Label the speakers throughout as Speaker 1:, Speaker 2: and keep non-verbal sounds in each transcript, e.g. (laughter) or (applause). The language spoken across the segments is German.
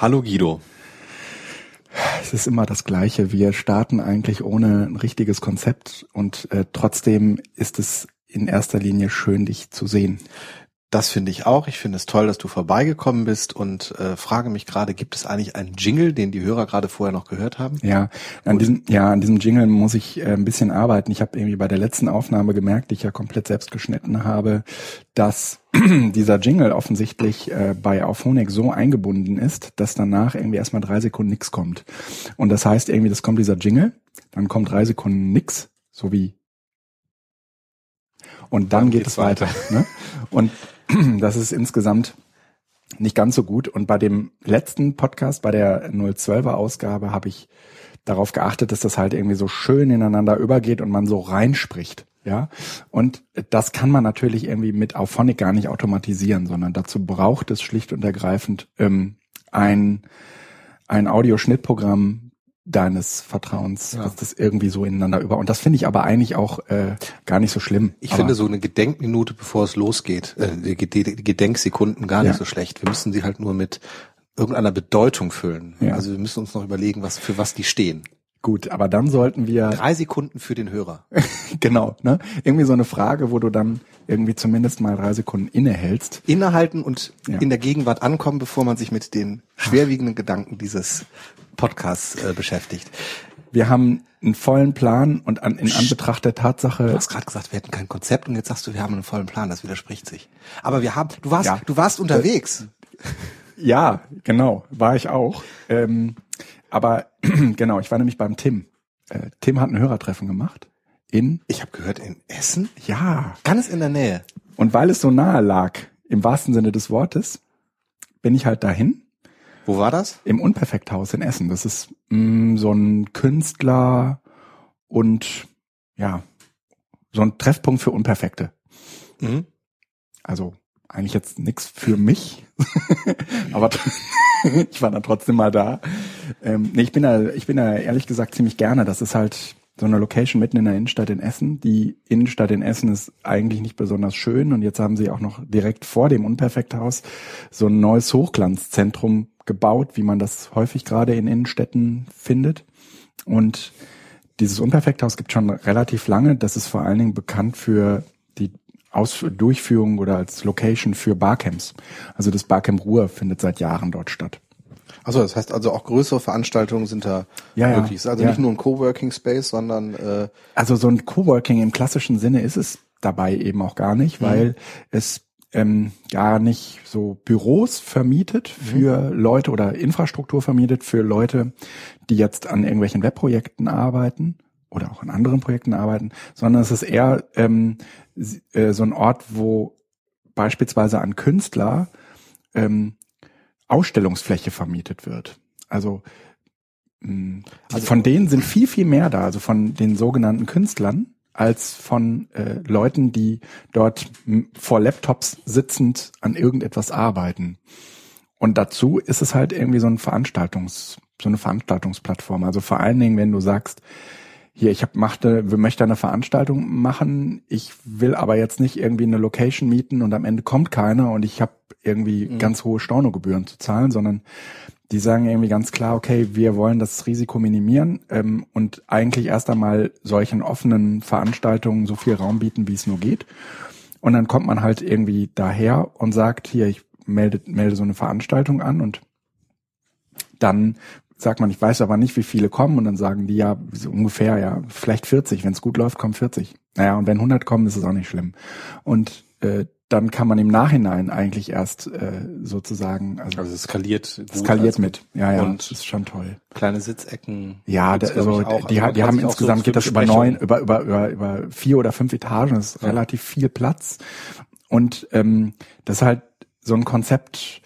Speaker 1: Hallo
Speaker 2: Guido.
Speaker 1: Es ist immer das Gleiche. Wir starten eigentlich ohne ein richtiges Konzept und äh, trotzdem ist es in erster Linie schön, dich zu sehen.
Speaker 2: Das finde ich auch. Ich finde es toll, dass du vorbeigekommen bist und äh, frage mich gerade, gibt es eigentlich einen Jingle, den die Hörer gerade vorher noch gehört haben?
Speaker 1: Ja, an Gut. diesem, ja, an diesem Jingle muss ich äh, ein bisschen arbeiten. Ich habe irgendwie bei der letzten Aufnahme gemerkt, die ich ja komplett selbst geschnitten habe, dass (clears throat) dieser Jingle offensichtlich äh, bei Auphonic so eingebunden ist, dass danach irgendwie erstmal drei Sekunden nix kommt. Und das heißt irgendwie, das kommt dieser Jingle, dann kommt drei Sekunden nix, so wie und dann, dann geht es weiter. weiter ne? Und (clears throat) das ist insgesamt nicht ganz so gut. Und bei dem letzten Podcast, bei der 012er Ausgabe, habe ich darauf geachtet, dass das halt irgendwie so schön ineinander übergeht und man so reinspricht. Ja, und das kann man natürlich irgendwie mit Auphonic gar nicht automatisieren, sondern dazu braucht es schlicht und ergreifend ähm, ein, ein Audioschnittprogramm, deines Vertrauens, ja. dass das irgendwie so ineinander über. Und das finde ich aber eigentlich auch äh, gar nicht so schlimm.
Speaker 2: Ich aber finde so eine Gedenkminute, bevor es losgeht, äh, die, Gedenksekunden gar nicht ja. so schlecht. Wir müssen sie halt nur mit irgendeiner Bedeutung füllen. Ja. Also wir müssen uns noch überlegen, was für was die stehen.
Speaker 1: Gut, aber dann sollten wir
Speaker 2: drei Sekunden für den Hörer. (laughs)
Speaker 1: genau, ne? Irgendwie so eine Frage, wo du dann irgendwie zumindest mal drei Sekunden innehältst.
Speaker 2: Innehalten und ja. in der Gegenwart ankommen, bevor man sich mit den schwerwiegenden Gedanken dieses Podcasts äh, beschäftigt.
Speaker 1: Wir haben einen vollen Plan und an, in Anbetracht der Tatsache.
Speaker 2: Du hast gerade gesagt, wir hätten kein Konzept und jetzt sagst du, wir haben einen vollen Plan. Das widerspricht sich. Aber wir haben, du warst, ja. du warst unterwegs.
Speaker 1: Ja, genau, war ich auch. Ähm, aber (clears throat) genau, ich war nämlich beim Tim. Äh, Tim hat ein Hörertreffen gemacht in.
Speaker 2: Ich habe gehört in Essen.
Speaker 1: Ja,
Speaker 2: ganz in der Nähe.
Speaker 1: Und weil es so nahe lag, im wahrsten Sinne des Wortes, bin ich halt dahin
Speaker 2: wo war das?
Speaker 1: Im Unperfekthaus in Essen. Das ist mh, mm, so ein Künstler und ja, so ein Treffpunkt für Unperfekte. Mhm. Also eigentlich jetzt nichts für mich, (laughs) aber (laughs) ich war dann trotzdem mal da. Ähm, nee, ich bin da, ich bin da ehrlich gesagt ziemlich gerne. Das ist halt so eine Location mitten in der Innenstadt in Essen. Die Innenstadt in Essen ist eigentlich nicht besonders schön und jetzt haben sie auch noch direkt vor dem Unperfekthaus so ein neues Hochglanzzentrum gebaut, wie man das häufig gerade in Innenstädten findet. Und dieses Unperfekthaus gibt schon relativ lange. Das ist vor allen Dingen bekannt für die Aus Durchführung oder als Location für Barcamps. Also das Barcamp Ruhr findet seit Jahren dort statt.
Speaker 2: Also das heißt also auch größere Veranstaltungen sind da ja, möglich. Also ja. nicht nur ein Coworking Space, sondern äh
Speaker 1: also so ein Coworking im klassischen Sinne ist es dabei eben auch gar nicht, mhm. weil es ähm, gar nicht so Büros vermietet mhm. für mhm. Leute oder Infrastruktur vermietet für Leute, die jetzt an irgendwelchen Webprojekten arbeiten oder auch an anderen Projekten arbeiten, sondern es ist eher ähm, äh, so ein Ort, wo beispielsweise an Künstler ähm, Ausstellungsfläche vermietet wird. Also, mh, also von denen sind viel, viel mehr da, also von den sogenannten Künstlern, als von äh, Leuten, die dort vor Laptops sitzend an irgendetwas arbeiten. Und dazu ist es halt irgendwie so ein Veranstaltungs, so eine Veranstaltungsplattform. Also vor allen Dingen, wenn du sagst, hier, ich hab, machte, möchte eine Veranstaltung machen, ich will aber jetzt nicht irgendwie eine Location mieten und am Ende kommt keiner und ich habe irgendwie mhm. ganz hohe Stornogebühren zu zahlen, sondern die sagen irgendwie ganz klar, okay, wir wollen das Risiko minimieren ähm, und eigentlich erst einmal solchen offenen Veranstaltungen so viel Raum bieten, wie es nur geht. Und dann kommt man halt irgendwie daher und sagt, hier, ich melde, melde so eine Veranstaltung an und dann sagt man, ich weiß aber nicht, wie viele kommen und dann sagen die ja so ungefähr, ja, vielleicht 40. Wenn es gut läuft, kommen 40. Naja, und wenn 100 kommen, ist es auch nicht schlimm. Und äh, dann kann man im Nachhinein eigentlich erst äh, sozusagen
Speaker 2: also, also es skaliert
Speaker 1: gut, skaliert also mit ja ja und ist schon toll
Speaker 2: kleine Sitzecken
Speaker 1: ja da, also auch, die, also die haben insgesamt so geht das über neun über über über über vier oder fünf Etagen das ist ja. relativ viel Platz und ähm, das ist halt so ein Konzept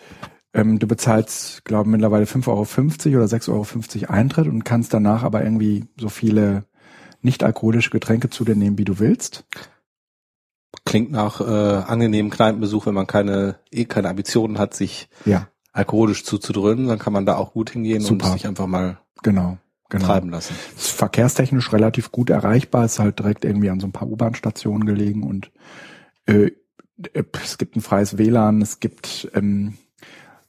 Speaker 1: ähm, du bezahlst glaube mittlerweile 5,50 Euro oder 6,50 Euro Eintritt und kannst danach aber irgendwie so viele nicht alkoholische Getränke zu dir nehmen wie du willst
Speaker 2: Klingt nach äh, angenehmen Kneipenbesuch, wenn man keine eh keine Ambitionen hat, sich ja. alkoholisch zuzudröhnen, dann kann man da auch gut hingehen Super. und sich einfach mal
Speaker 1: genau, genau.
Speaker 2: treiben lassen.
Speaker 1: Ist verkehrstechnisch relativ gut erreichbar, ist halt direkt irgendwie an so ein paar U-Bahn-Stationen gelegen und äh, es gibt ein freies WLAN, es gibt Ähm,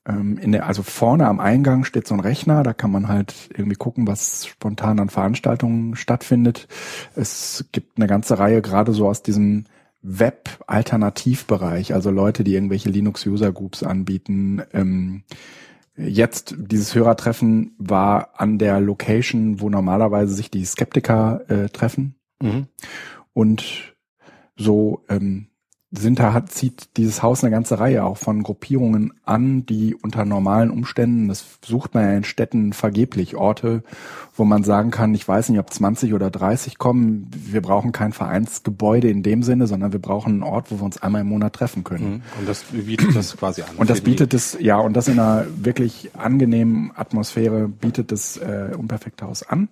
Speaker 1: in der, also vorne am Eingang steht so ein Rechner, da kann man halt irgendwie gucken, was spontan an Veranstaltungen stattfindet. Es gibt eine ganze Reihe gerade so aus diesem Web-Alternativbereich, also Leute, die irgendwelche Linux-User-Groups anbieten. Ähm, jetzt, dieses Hörertreffen war an der Location, wo normalerweise sich die Skeptiker äh, treffen. Mhm. Und so ähm, sind da hat, zieht dieses Haus eine ganze Reihe auch von Gruppierungen an, die unter normalen Umständen, das sucht man ja in Städten vergeblich, Orte, wo man sagen kann, ich weiß nicht, ob 20 oder 30 kommen, wir brauchen kein Vereinsgebäude in dem Sinne, sondern wir brauchen einen Ort, wo wir uns einmal im Monat treffen können. Mhm.
Speaker 2: Und das bietet das (clears throat) quasi an.
Speaker 1: Und das bietet es, ja, und das in einer wirklich angenehmen Atmosphäre bietet das äh, Unperfekte Haus an.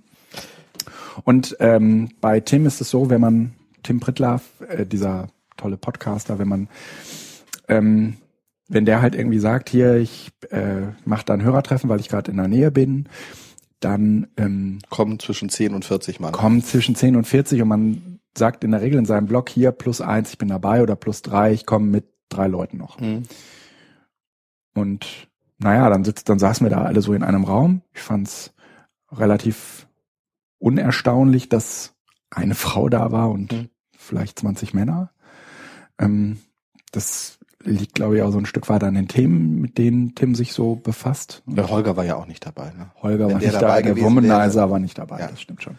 Speaker 1: Und ähm, bei Tim ist es so, wenn man Tim Prittlaff, äh, dieser tolle Podcaster, wenn man ähm, wenn der halt irgendwie sagt, hier, ich äh, mache da ein Hörertreffen, weil ich gerade in der Nähe bin, dann ähm,
Speaker 2: kommen zwischen 10 und 40 Mann.
Speaker 1: Kommen zwischen 10 und 40 und man sagt in der Regel in seinem Blog hier plus eins, ich bin dabei oder plus drei, ich komme mit drei Leuten noch. Mhm. Und naja, dann sitzt, dann saßen wir da alle so in einem Raum. Ich fand's relativ unerstaunlich, dass eine Frau da war und mhm. vielleicht 20 Männer. Ähm, das liegt, glaube ich, auch so ein Stück weit an den Themen, mit denen Tim sich so befasst.
Speaker 2: Der Holger war ja auch nicht dabei. Ne?
Speaker 1: Holger Wenn war nicht dabei, der Womanizer war nicht dabei, ja. das stimmt schon.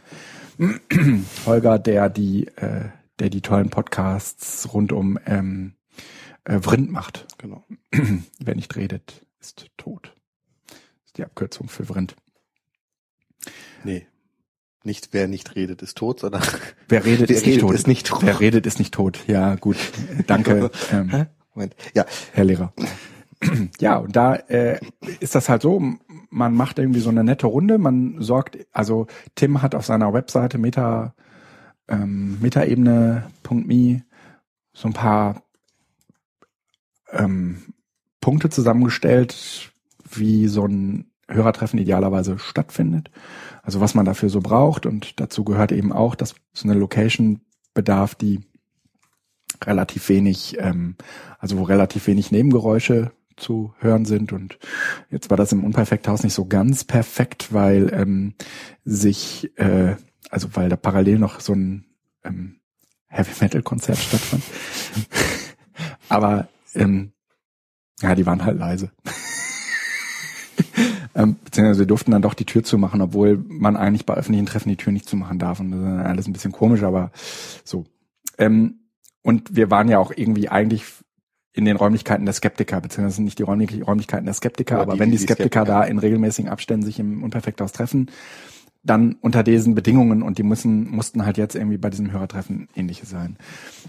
Speaker 1: (clears throat) Holger, der die, äh, der die tollen Podcasts rund um ähm, äh, Vrind macht. Genau. (clears throat) Wer nicht redet, ist tot. Das ist die Abkürzung für Vrind.
Speaker 2: Nee, nicht wer nicht redet ist tot, sondern (laughs)
Speaker 1: wer redet, wer ist, redet nicht tot. ist nicht tot. Wer redet ist nicht tot. Ja, gut. Danke. (laughs) ähm, Moment. Ja, Herr Lehrer. ja, und da äh, ist das halt so, man macht irgendwie so eine nette Runde, man sorgt, also Tim hat auf seiner Webseite meta ähm, metaebene.me so ein paar ähm, Punkte zusammengestellt, wie so ein Hörertreffen idealerweise stattfindet. Also was man dafür so braucht und dazu gehört eben auch, dass so eine Location bedarf, die relativ wenig, ähm, also wo relativ wenig Nebengeräusche zu hören sind und jetzt war das im Unperfekthaus nicht so ganz perfekt, weil ähm, sich, äh, also weil da parallel noch so ein ähm, Heavy Metal Konzert stattfand. (laughs) Aber ähm, ja, die waren halt leise. Ähm, beziehungsweise wir durften dann doch die Tür zumachen, obwohl man eigentlich bei öffentlichen Treffen die Tür nicht zumachen darf. Und das ist alles ein bisschen komisch, aber so. Ähm, und wir waren ja auch irgendwie eigentlich in den Räumlichkeiten der Skeptiker, beziehungsweise nicht die Räumlichkeiten der Skeptiker, ja, aber die, wenn die, die Skeptiker, Skeptiker, da in regelmäßigen Abständen sich im Unperfekthaus treffen, dann unter diesen Bedingungen und die müssen, mussten halt jetzt irgendwie bei diesem Hörertreffen ähnliche sein.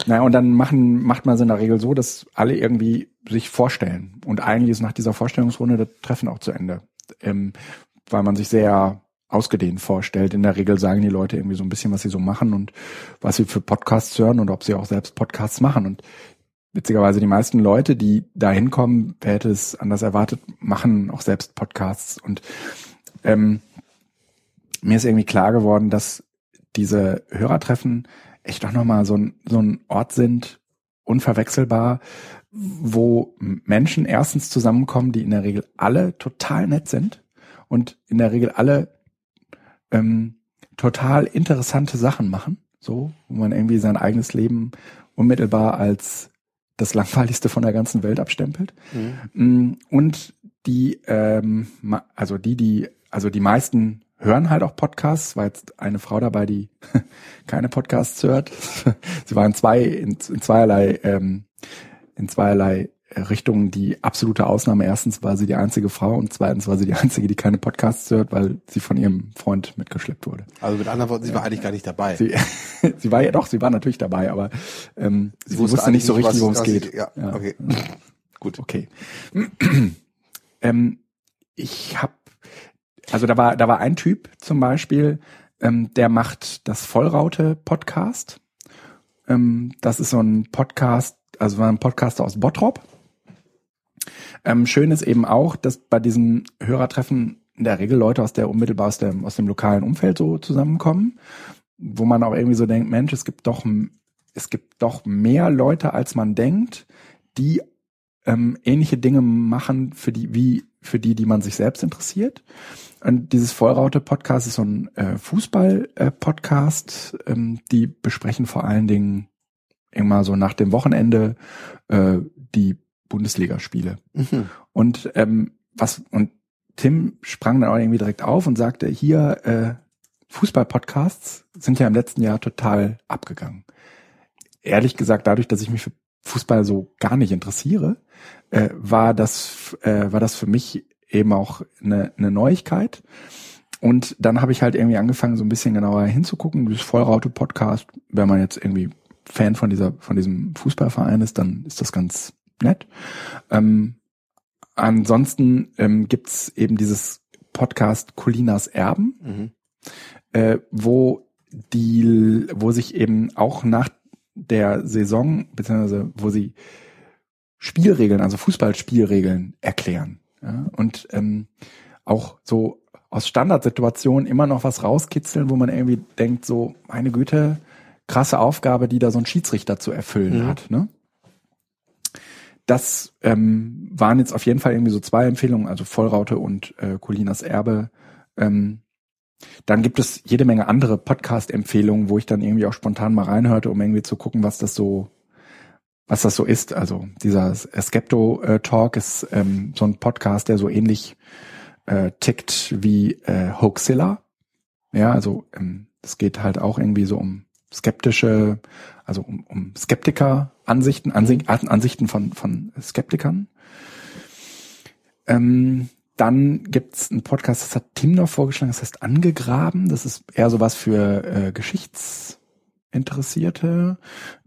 Speaker 1: Naja, und dann machen, macht man es in der Regel so, dass alle irgendwie sich vorstellen. Und eigentlich ist nach dieser Vorstellungsrunde das Treffen auch zu Ende ähm, weil man sich sehr ausgedehnt vorstellt. In der Regel sagen die Leute irgendwie so ein bisschen, was sie so machen und was sie für Podcasts hören und ob sie auch selbst Podcasts machen. Und witzigerweise die meisten Leute, die da hinkommen, wer hätte es anders erwartet, machen auch selbst Podcasts. Und ähm, mir ist irgendwie klar geworden, dass diese Hörertreffen echt doch nochmal so ein, so ein Ort sind, unverwechselbar, wo Menschen erstens zusammenkommen, die in der Regel alle total nett sind und in der Regel alle ähm, total interessante Sachen machen, so, wo man irgendwie sein eigenes Leben unmittelbar als das langweiligste von der ganzen Welt abstempelt. Mhm. Mm, und die, ähm, also die, die, also die meisten hören halt auch Podcasts. War jetzt eine Frau dabei, die (laughs) keine Podcasts hört. (laughs) Sie war in zwei, in, in zweierlei ähm, in zweierlei Richtungen die absolute Ausnahme. Erstens war sie die einzige Frau und zweitens war sie die einzige, die keine Podcasts hört, weil sie von ihrem Freund mitgeschleppt wurde.
Speaker 2: Also mit anderen Worten, sie war eigentlich gar nicht dabei.
Speaker 1: Sie, (laughs) sie war ja doch, sie war natürlich dabei, aber ähm, sie, sie wusste, wusste nicht so richtig, worum es geht. Ja, ja, okay. Gut. Okay. (clears throat) ähm, ich habe, also da war, da war ein Typ zum Beispiel, ähm, der macht das Vollraute-Podcast. Ähm, das ist so ein Podcast, also war ein Podcaster aus Bottrop. Ähm, schön ist eben auch, dass bei diesen Hörertreffen in der Regel Leute aus der unmittelbar aus dem, aus dem lokalen Umfeld so zusammenkommen, wo man auch irgendwie so denkt, Mensch, es gibt doch, es gibt doch mehr Leute, als man denkt, die ähm, ähnliche Dinge machen für die, wie für die, die man sich selbst interessiert. Und dieses Vollraute-Podcast ist so ein äh, Fußball-Podcast. Äh, ähm, die besprechen vor allen Dingen immer so nach dem Wochenende äh, die Bundesligaspiele. Mhm. Und ähm, was und Tim sprang dann auch irgendwie direkt auf und sagte, hier äh, Fußball-Podcasts sind ja im letzten Jahr total abgegangen. Ehrlich gesagt, dadurch, dass ich mich für Fußball so gar nicht interessiere, äh, war das äh, war das für mich eben auch eine, eine Neuigkeit. Und dann habe ich halt irgendwie angefangen, so ein bisschen genauer hinzugucken. Dieses Vollraute-Podcast, wenn man jetzt irgendwie Fan von dieser, von diesem Fußballverein ist, dann ist das ganz nett. Ähm, ansonsten ähm, gibt's eben dieses Podcast Colinas Erben, mhm. äh, wo die, wo sich eben auch nach der Saison, beziehungsweise wo sie Spielregeln, also Fußballspielregeln erklären. Ja? Und ähm, auch so aus Standardsituationen immer noch was rauskitzeln, wo man irgendwie denkt, so, meine Güte, krasse Aufgabe, die da so ein Schiedsrichter zu erfüllen mhm. hat. Ne? Das ähm, waren jetzt auf jeden Fall irgendwie so zwei Empfehlungen, also Vollraute und äh, Colinas Erbe. Ähm, dann gibt es jede Menge andere Podcast-Empfehlungen, wo ich dann irgendwie auch spontan mal reinhörte, um irgendwie zu gucken, was das so, was das so ist. Also dieser Skepto-Talk ist ähm, so ein Podcast, der so ähnlich äh, tickt wie äh, Hoaxilla. Ja, also ähm, es geht halt auch irgendwie so um skeptische, also um, um Skeptiker-Ansichten, Ansichten, Ansichten von, von Skeptikern. Ähm, dann gibt's einen Podcast, das hat Tim noch vorgeschlagen, das heißt Angegraben. Das ist eher sowas für äh, Geschichtsinteressierte.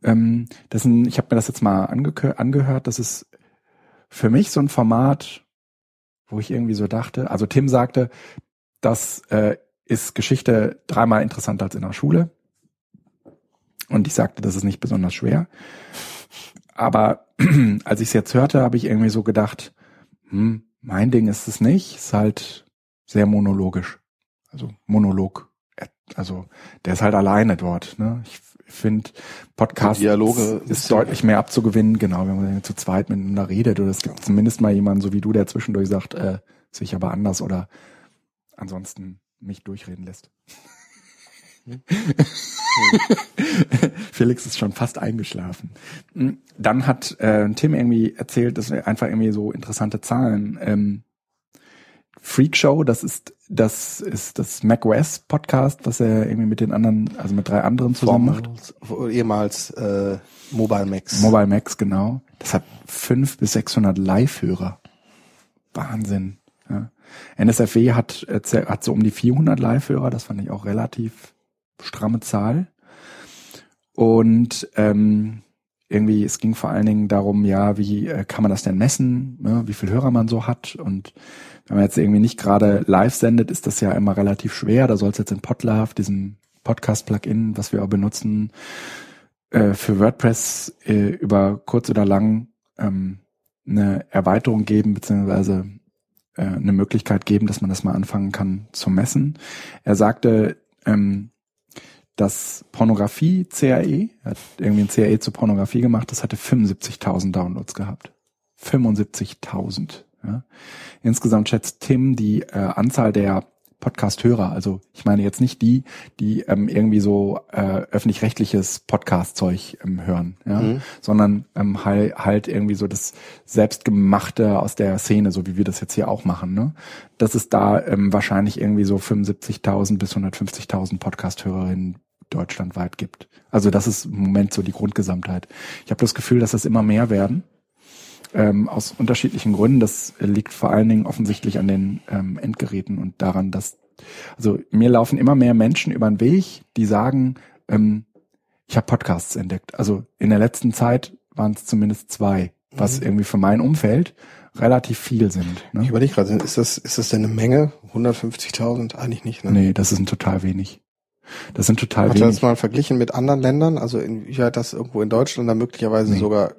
Speaker 1: Ähm, das sind, ich habe mir das jetzt mal ange angehört. Das ist für mich so ein Format, wo ich irgendwie so dachte, also Tim sagte, das äh, ist Geschichte dreimal interessanter als in der Schule. Und ich sagte, das ist nicht besonders schwer. Aber (clears throat) als ich es jetzt hörte, habe ich irgendwie so gedacht, hm, mein Ding ist es nicht, ist halt sehr monologisch. Also Monolog. Also der ist halt alleine dort. Ne? Ich finde, Podcast
Speaker 2: Dialoge
Speaker 1: ist, ist deutlich mehr abzugewinnen, genau, wenn man zu zweit miteinander redet oder es gibt zumindest mal jemanden, so wie du, der zwischendurch sagt, äh, sich aber anders oder ansonsten mich durchreden lässt. (laughs) Felix ist schon fast eingeschlafen. Hm, dann hat äh, Tim irgendwie erzählt, dass wir einfach irgendwie so interessante Zahlen. Ähm, Freak Show, das ist das ist das macOS Podcast, was er irgendwie mit den anderen, also mit drei anderen zusammen macht.
Speaker 2: Ehemals äh, Mobile Max.
Speaker 1: Mobile Max, genau. Das hat fünf bis sechshundert Live-Hörer. Wahnsinn. Ja. NSFW hat, hat so um die 400 Live-Hörer, das fand ich auch relativ stramme Zahl. Und ähm, irgendwie, es ging vor allen Dingen darum, ja, wie äh, kann man das denn messen, ne, wie viel Hörer man so hat. Und wenn man jetzt irgendwie nicht gerade live sendet, ist das ja immer relativ schwer. Da soll es jetzt in Podlove, diesem Podcast-Plugin, was wir auch benutzen, äh, für WordPress äh, über kurz oder lang ähm, eine Erweiterung geben, beziehungsweise äh, eine Möglichkeit geben, dass man das mal anfangen kann zu messen. Er sagte, ähm, das Pornografie CAE, er hat irgendwie ein CAE zur Pornografie gemacht, das hatte 75.000 Downloads gehabt. 75.000. Ja. Insgesamt schätzt Tim die äh, Anzahl der Podcast-Hörer, also ich meine jetzt nicht die, die ähm, irgendwie so äh, öffentlich-rechtliches Podcast-Zeug ähm, hören, ja, mhm. sondern ähm, halt, halt irgendwie so das selbstgemachte aus der Szene, so wie wir das jetzt hier auch machen, ne? Dass es da ähm, wahrscheinlich irgendwie so 75.000 bis 150.000 Podcast-Hörerinnen deutschlandweit gibt. Also das ist im Moment so die Grundgesamtheit. Ich habe das Gefühl, dass das immer mehr werden. Ähm, aus unterschiedlichen Gründen. Das liegt vor allen Dingen offensichtlich an den ähm, Endgeräten und daran, dass also mir laufen immer mehr Menschen über den Weg, die sagen, ähm, ich habe Podcasts entdeckt. Also in der letzten Zeit waren es zumindest zwei, was mhm. irgendwie für mein Umfeld relativ viel sind.
Speaker 2: Ne? Ich überlege gerade, ist das, ist das denn eine Menge? 150.000? Eigentlich nicht,
Speaker 1: ne? Nee, das ist ein total wenig. Das sind total
Speaker 2: Hat. Hat das mal verglichen mit anderen Ländern? Also inwieweit das irgendwo in Deutschland dann möglicherweise nee. sogar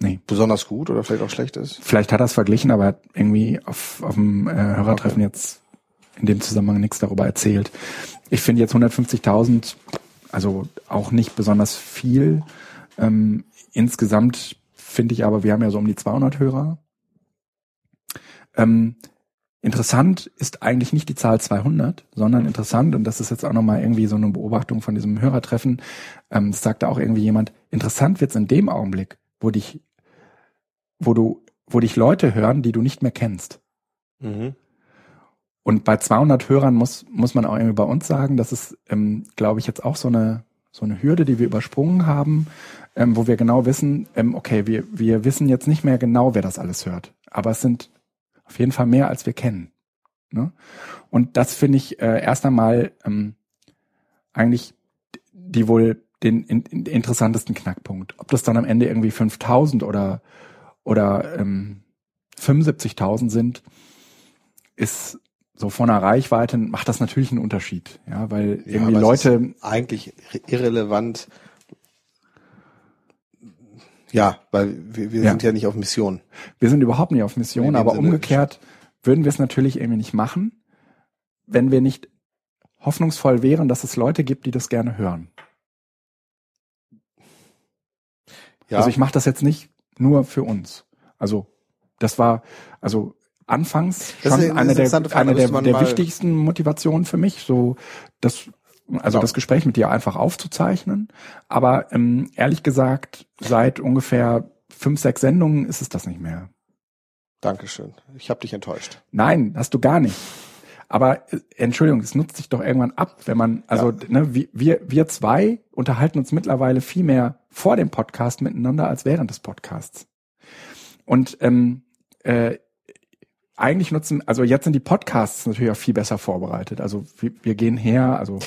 Speaker 2: nee. besonders gut oder vielleicht auch schlecht ist?
Speaker 1: Vielleicht hat er es verglichen, aber er hat irgendwie auf, auf dem äh, Hörertreffen okay. jetzt in dem Zusammenhang nichts darüber erzählt. Ich finde jetzt 150.000, also auch nicht besonders viel. Ähm, insgesamt finde ich aber, wir haben ja so um die 200 Hörer. Ähm, interessant ist eigentlich nicht die Zahl 200, sondern interessant, und das ist jetzt auch nochmal irgendwie so eine Beobachtung von diesem Hörertreffen, ähm, sagte auch irgendwie jemand, interessant wird's in dem Augenblick, wo dich, wo du, wo dich Leute hören, die du nicht mehr kennst. Mhm. Und bei 200 Hörern muss, muss man auch irgendwie bei uns sagen, das ist, ähm, glaube ich, jetzt auch so eine, so eine Hürde, die wir übersprungen haben, ähm, wo wir genau wissen, ähm, okay, wir, wir wissen jetzt nicht mehr genau, wer das alles hört. Aber es sind auf jeden Fall mehr, als wir kennen. Ne? Und das finde ich äh, erst einmal ähm, eigentlich die wohl den in, in, interessantesten Knackpunkt. Ob das dann am Ende irgendwie 5000 oder, oder ähm, 75.000 sind, ist so von der Reichweite macht das natürlich einen Unterschied, ja, weil irgendwie ja, Leute
Speaker 2: eigentlich irrelevant. Ja, weil wir, wir ja. sind ja nicht auf Mission.
Speaker 1: Wir sind überhaupt nicht auf Mission, aber Sinne umgekehrt würden wir es natürlich irgendwie nicht machen, wenn wir nicht hoffnungsvoll wären, dass es Leute gibt, die das gerne hören. Ja. Also ich mache das jetzt nicht nur für uns. Also das war, also anfangs schon eine, eine der, eine der, der wichtigsten Motivationen für mich, so das also das Gespräch mit dir einfach aufzuzeichnen. Aber ähm, ehrlich gesagt, seit ungefähr fünf, sechs Sendungen ist es das nicht mehr.
Speaker 2: Dankeschön. Ich habe dich enttäuscht.
Speaker 1: Nein, hast du gar nicht. Aber äh, Entschuldigung, es nutzt sich doch irgendwann ab, wenn man, also ja. ne, wir, wir zwei unterhalten uns mittlerweile viel mehr vor dem Podcast miteinander als während des Podcasts. Und ähm, äh, eigentlich nutzen, also jetzt sind die Podcasts natürlich auch viel besser vorbereitet. Also wir, wir gehen her, also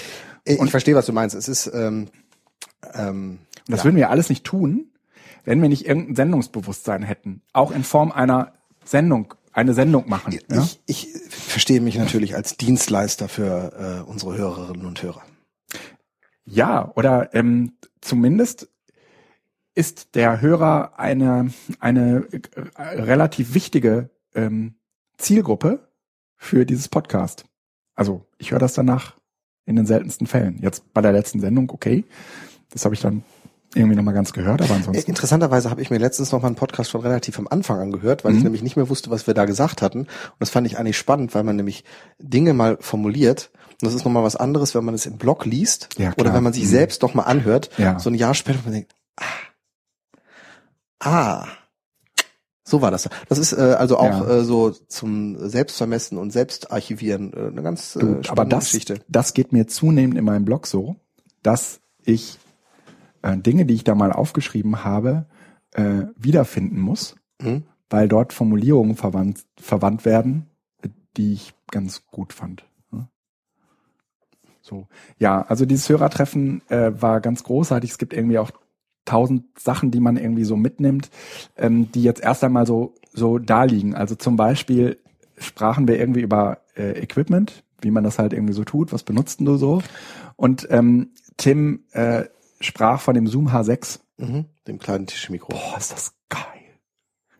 Speaker 2: ich und, verstehe, was du meinst. Es ist ähm,
Speaker 1: ähm, das ja. würden wir alles nicht tun, wenn wir nicht irgendein Sendungsbewusstsein hätten, auch in Form einer Sendung, eine Sendung machen. Ich,
Speaker 2: ja? ich, ich verstehe mich natürlich als Dienstleister für äh, unsere Hörerinnen und Hörer.
Speaker 1: Ja, oder ähm, zumindest ist der Hörer eine eine äh, relativ wichtige ähm, Zielgruppe für dieses Podcast. Also ich höre das danach in den seltensten Fällen. Jetzt bei der letzten Sendung, okay, das habe ich dann irgendwie nochmal ganz gehört, aber ansonsten.
Speaker 2: Interessanterweise habe ich mir letztens noch mal einen Podcast schon relativ am Anfang angehört, weil mhm. ich nämlich nicht mehr wusste, was wir da gesagt hatten. Und das fand ich eigentlich spannend, weil man nämlich Dinge mal formuliert. Und das ist nochmal was anderes, wenn man es im Blog liest ja, oder wenn man sich mhm. selbst doch mal anhört, ja. so ein Jahr später und man denkt, ah, ah, so war das. Das ist äh, also auch ja. äh, so zum Selbstvermessen und Selbstarchivieren äh, eine ganz äh, spannende
Speaker 1: aber das,
Speaker 2: Geschichte.
Speaker 1: Das geht mir zunehmend in meinem Blog so, dass ich äh, Dinge, die ich da mal aufgeschrieben habe, äh, wiederfinden muss, mhm. weil dort Formulierungen verwandt, verwandt werden, die ich ganz gut fand. So, ja, also dieses Hörertreffen äh, war ganz großartig. Es gibt irgendwie auch tausend Sachen, die man irgendwie so mitnimmt, ähm, die jetzt erst einmal so, so da liegen. Also zum Beispiel sprachen wir irgendwie über äh, Equipment, wie man das halt irgendwie so tut, was benutzt du so? Und ähm, Tim äh, sprach von dem Zoom H6.
Speaker 2: Mhm, dem kleinen Tischmikro.
Speaker 1: Boah, ist das geil.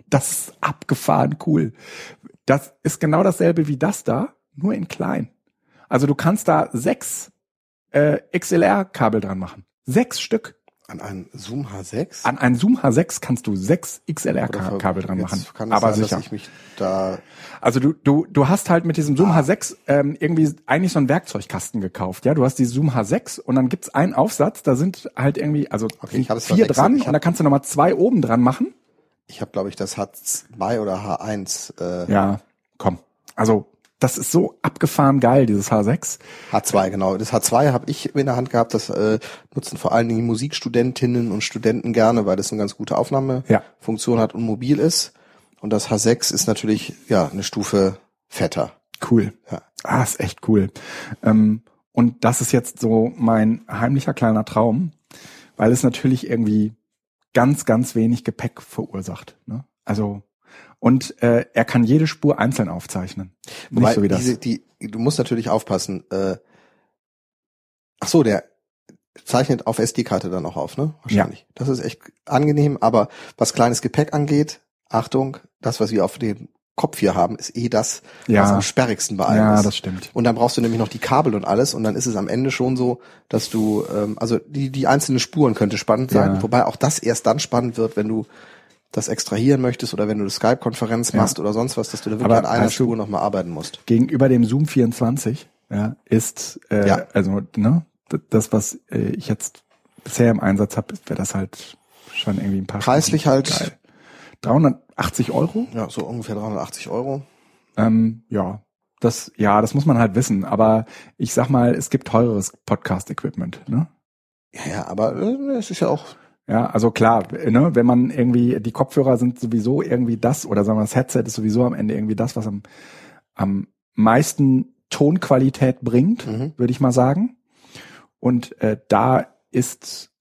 Speaker 1: Das ist abgefahren cool. Das ist genau dasselbe wie das da, nur in klein. Also du kannst da sechs äh, XLR-Kabel dran machen. Sechs Stück.
Speaker 2: An einen Zoom H6?
Speaker 1: An einen Zoom H6 kannst du sechs XLR-Kabel dran machen.
Speaker 2: Kann aber sein, sicher. Dass ich mich da
Speaker 1: also du, du, du hast halt mit diesem Zoom ah. H6 ähm, irgendwie eigentlich so einen Werkzeugkasten gekauft. Ja, du hast die Zoom H6 und dann gibt's einen Aufsatz, da sind halt irgendwie, also okay, vier dran und da kannst du nochmal zwei oben dran machen.
Speaker 2: Ich habe, glaube ich, das H2 oder H1.
Speaker 1: Äh ja, komm. Also das ist so abgefahren geil, dieses H6.
Speaker 2: H2, genau. Das H2 habe ich in der Hand gehabt. Das äh, nutzen vor allen Dingen Musikstudentinnen und Studenten gerne, weil das eine ganz gute Aufnahmefunktion ja. hat und mobil ist. Und das H6 ist natürlich ja eine Stufe fetter.
Speaker 1: Cool. Ja. Ah, ist echt cool. Ähm, und das ist jetzt so mein heimlicher kleiner Traum, weil es natürlich irgendwie ganz, ganz wenig Gepäck verursacht. Ne? Also und äh, er kann jede Spur einzeln aufzeichnen.
Speaker 2: Wobei, Nicht so wie das. Diese, die, du musst natürlich aufpassen. Äh, ach so, der zeichnet auf SD-Karte dann auch auf, ne? Wahrscheinlich. Ja. Das ist echt angenehm, aber was kleines Gepäck angeht, Achtung, das, was wir auf dem Kopf hier haben, ist eh das, ja. was am sperrigsten bei allem
Speaker 1: ja,
Speaker 2: ist.
Speaker 1: Ja, das stimmt.
Speaker 2: Und dann brauchst du nämlich noch die Kabel und alles und dann ist es am Ende schon so, dass du, ähm, also die, die einzelnen Spuren könnte spannend sein, ja. wobei auch das erst dann spannend wird, wenn du das extrahieren möchtest oder wenn du eine Skype-Konferenz
Speaker 1: Ja.
Speaker 2: machst oder sonst was, dass du da wirklich
Speaker 1: Aber
Speaker 2: an einer Spur nochmal arbeiten musst.
Speaker 1: Gegenüber dem Zoom 24 ja, ist, äh,
Speaker 2: Ja.
Speaker 1: also ne, das, was äh, ich jetzt bisher im Einsatz habe, wäre das halt schon irgendwie ein paar
Speaker 2: Preislich
Speaker 1: Stunden
Speaker 2: halt-
Speaker 1: geil. 380 Euro?
Speaker 2: Ja, so ungefähr 380 Euro.
Speaker 1: Ähm, ja, das, ja, das muss man halt wissen. Aber ich sag mal, es gibt teureres Podcast-Equipment. Ne?
Speaker 2: Ja, ja, aber äh, es ist ja auch
Speaker 1: Ja, also klar, ne, wenn man irgendwie, die Kopfhörer sind sowieso irgendwie das, oder sagen wir, das Headset ist sowieso am Ende irgendwie das, was am, am meisten Tonqualität bringt,
Speaker 2: Mhm.
Speaker 1: würde ich mal sagen. Und äh, da ist,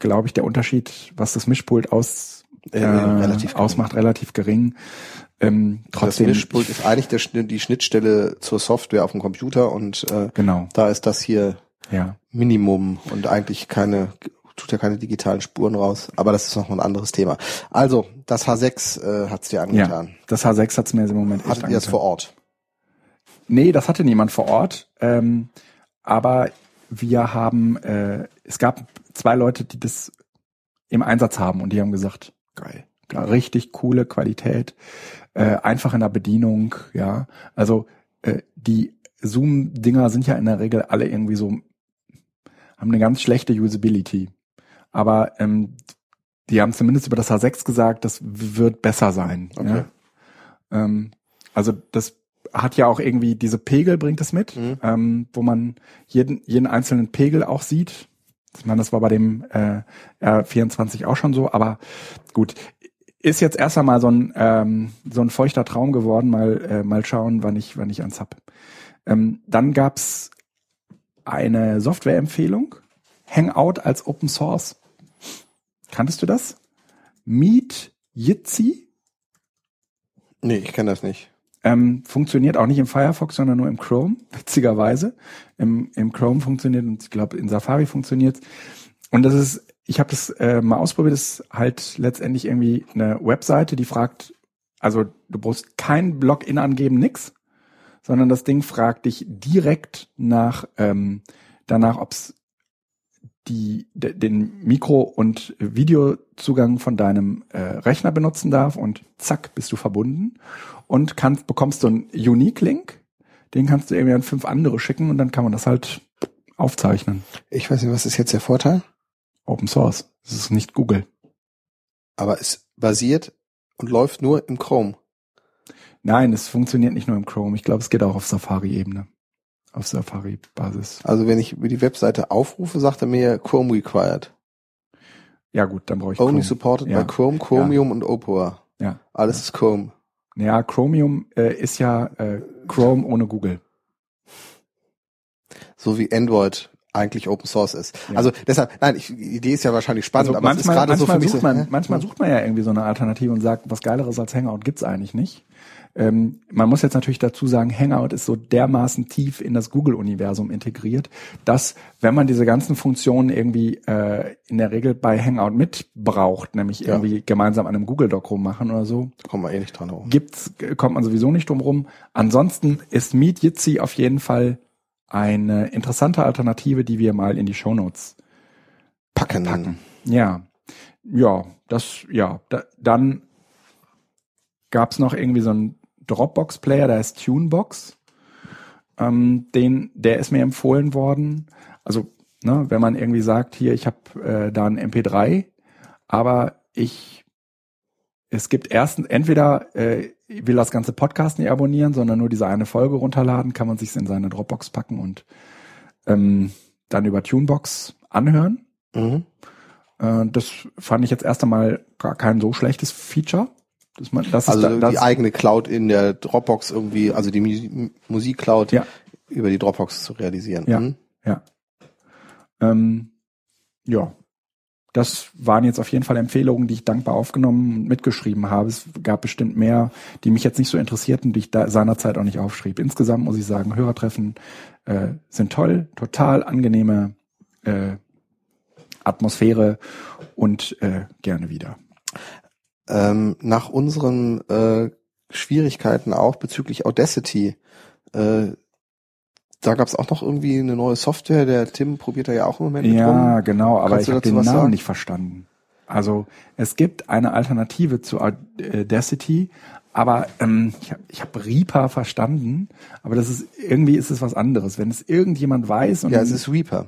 Speaker 1: glaube ich, der Unterschied, was das Mischpult aus,
Speaker 2: äh,
Speaker 1: äh,
Speaker 2: relativ gering.
Speaker 1: ausmacht, relativ gering. Ähm,
Speaker 2: Das
Speaker 1: trotzdem,
Speaker 2: Mischpult ist eigentlich der, die Schnittstelle zur Software auf dem Computer und äh,
Speaker 1: genau,
Speaker 2: da ist das hier
Speaker 1: ja.
Speaker 2: Minimum und eigentlich keine, tut ja keine digitalen Spuren raus. Aber das ist noch ein anderes Thema. Also, das H6 äh, hat's dir
Speaker 1: Ja,
Speaker 2: angetan.
Speaker 1: das H6 hat's mir im Moment echt
Speaker 2: Hattet ihr das
Speaker 1: angetan.
Speaker 2: vor Ort?
Speaker 1: Nee, das hatte niemand vor Ort. Ähm, aber wir haben, äh, es gab zwei Leute, die das im Einsatz haben und die haben gesagt, geil, geil richtig coole Qualität, äh, einfach in der Bedienung, ja. Also äh, die Zoom-Dinger sind ja in der Regel alle irgendwie so, haben eine ganz schlechte Usability. Aber ähm, die haben zumindest über das H6 gesagt, das wird besser sein.
Speaker 2: Okay.
Speaker 1: Ja? Ähm, also das hat ja auch irgendwie diese Pegel bringt es mit,
Speaker 2: Mhm.
Speaker 1: ähm, wo man jeden, jeden einzelnen Pegel auch sieht. Ich meine, das war bei dem äh, R24 auch schon so, aber gut, ist jetzt erst einmal so ein ähm, so ein feuchter Traum geworden. Mal äh, mal schauen, wann ich wann ich eins hab. Ähm, dann gab's eine Softwareempfehlung, Hangout als Open Source. Kanntest du das? Meet Jitsi
Speaker 2: Nee, ich kenne das nicht.
Speaker 1: ähm, funktioniert auch nicht im Firefox, sondern nur im Chrome, (laughs) witzigerweise. Im, im Chrome funktioniert und ich glaube in Safari funktioniert. Und das ist, ich habe das äh, mal ausprobiert, das ist halt letztendlich irgendwie eine Webseite, die fragt, also du brauchst kein Login angeben, nix, sondern das Ding fragt dich direkt nach ähm, danach, ob's die de, den Mikro- und Videozugang von deinem äh, Rechner benutzen darf und zack bist du verbunden und kannst bekommst du einen Unique-Link, den kannst du irgendwie an fünf andere schicken und dann kann man das halt aufzeichnen.
Speaker 2: Ich weiß nicht, was ist jetzt der Vorteil?
Speaker 1: Open Source. Das ist nicht Google.
Speaker 2: Aber es basiert und läuft nur im Chrome.
Speaker 1: Nein, es funktioniert nicht nur im Chrome. Ich glaube, es geht auch auf Safari-Ebene. Auf Safari-Basis.
Speaker 2: Also wenn ich über die Webseite aufrufe, sagt er mir Chrome required.
Speaker 1: Ja gut, dann brauche ich
Speaker 2: Only
Speaker 1: Chrome.
Speaker 2: supported
Speaker 1: Ja.
Speaker 2: by Chrome, Chromium und Opera.
Speaker 1: Ja.
Speaker 2: Alles ist Chrome.
Speaker 1: Ja, Chromium äh, ist ja äh, Chrome ohne Google.
Speaker 2: So wie Android eigentlich Open Source ist.
Speaker 1: Ja.
Speaker 2: Also deshalb, nein, ich, die Idee ist ja wahrscheinlich spannend,
Speaker 1: Also
Speaker 2: aber es ist
Speaker 1: manchmal,
Speaker 2: gerade so für
Speaker 1: manchmal,
Speaker 2: mich
Speaker 1: sucht
Speaker 2: so,
Speaker 1: man,
Speaker 2: hä?
Speaker 1: manchmal sucht man ja irgendwie so eine Alternative und sagt, was Geileres als Hangout gibt's eigentlich nicht. Ähm, man muss jetzt natürlich dazu sagen, Hangout ist so dermaßen tief in das Google-Universum integriert, dass wenn man diese ganzen Funktionen irgendwie äh, in der Regel bei Hangout mitbraucht, nämlich
Speaker 2: Ja.
Speaker 1: irgendwie gemeinsam an einem Google-Doc rummachen oder so,
Speaker 2: Da kommen wir eh nicht dran hoch.
Speaker 1: gibt's, kommt man sowieso nicht drum rum. Ansonsten ist Meet Jitsi auf jeden Fall eine interessante Alternative, die wir mal in die Shownotes
Speaker 2: Packen.
Speaker 1: packen. Ja, ja, das, ja, da, dann gab's noch irgendwie so einen Dropbox-Player, der ist Tunebox. Ähm, den, der ist mir empfohlen worden. Also, ne, wenn man irgendwie sagt, hier, ich habe äh, da ein MP3, aber ich, es gibt erstens, entweder äh, will das ganze Podcast nicht abonnieren, sondern nur diese eine Folge runterladen, kann man sich in seine Dropbox packen und ähm, dann über Tunebox anhören.
Speaker 2: Mhm.
Speaker 1: Äh, das fand ich jetzt erst einmal gar kein so schlechtes Feature. Dass man, das
Speaker 2: Also
Speaker 1: ist da,
Speaker 2: die
Speaker 1: das,
Speaker 2: eigene Cloud in der Dropbox irgendwie, also die Mu- Musik-Cloud
Speaker 1: Ja.
Speaker 2: über die Dropbox zu realisieren.
Speaker 1: Ja.
Speaker 2: Mhm.
Speaker 1: ja. Ähm, ja. Das waren jetzt auf jeden Fall Empfehlungen, die ich dankbar aufgenommen und mitgeschrieben habe. Es gab bestimmt mehr, die mich jetzt nicht so interessierten, die ich da seinerzeit auch nicht aufschrieb. Insgesamt muss ich sagen, Hörertreffen äh, sind toll, total angenehme äh, Atmosphäre und äh, gerne wieder.
Speaker 2: Ähm, nach unseren äh, Schwierigkeiten auch bezüglich Audacity, äh, da gab es auch noch irgendwie eine neue Software. Der Tim probiert da ja auch im Moment mit
Speaker 1: Ja,
Speaker 2: rum.
Speaker 1: genau, aber
Speaker 2: Kannst
Speaker 1: ich habe den Namen
Speaker 2: sagen?
Speaker 1: nicht verstanden. Also es gibt eine Alternative zu Audacity, aber ähm, ich habe ich hab Reaper verstanden, aber das ist irgendwie ist es was anderes. Wenn es irgendjemand weiß und
Speaker 2: ja, es ist Reaper.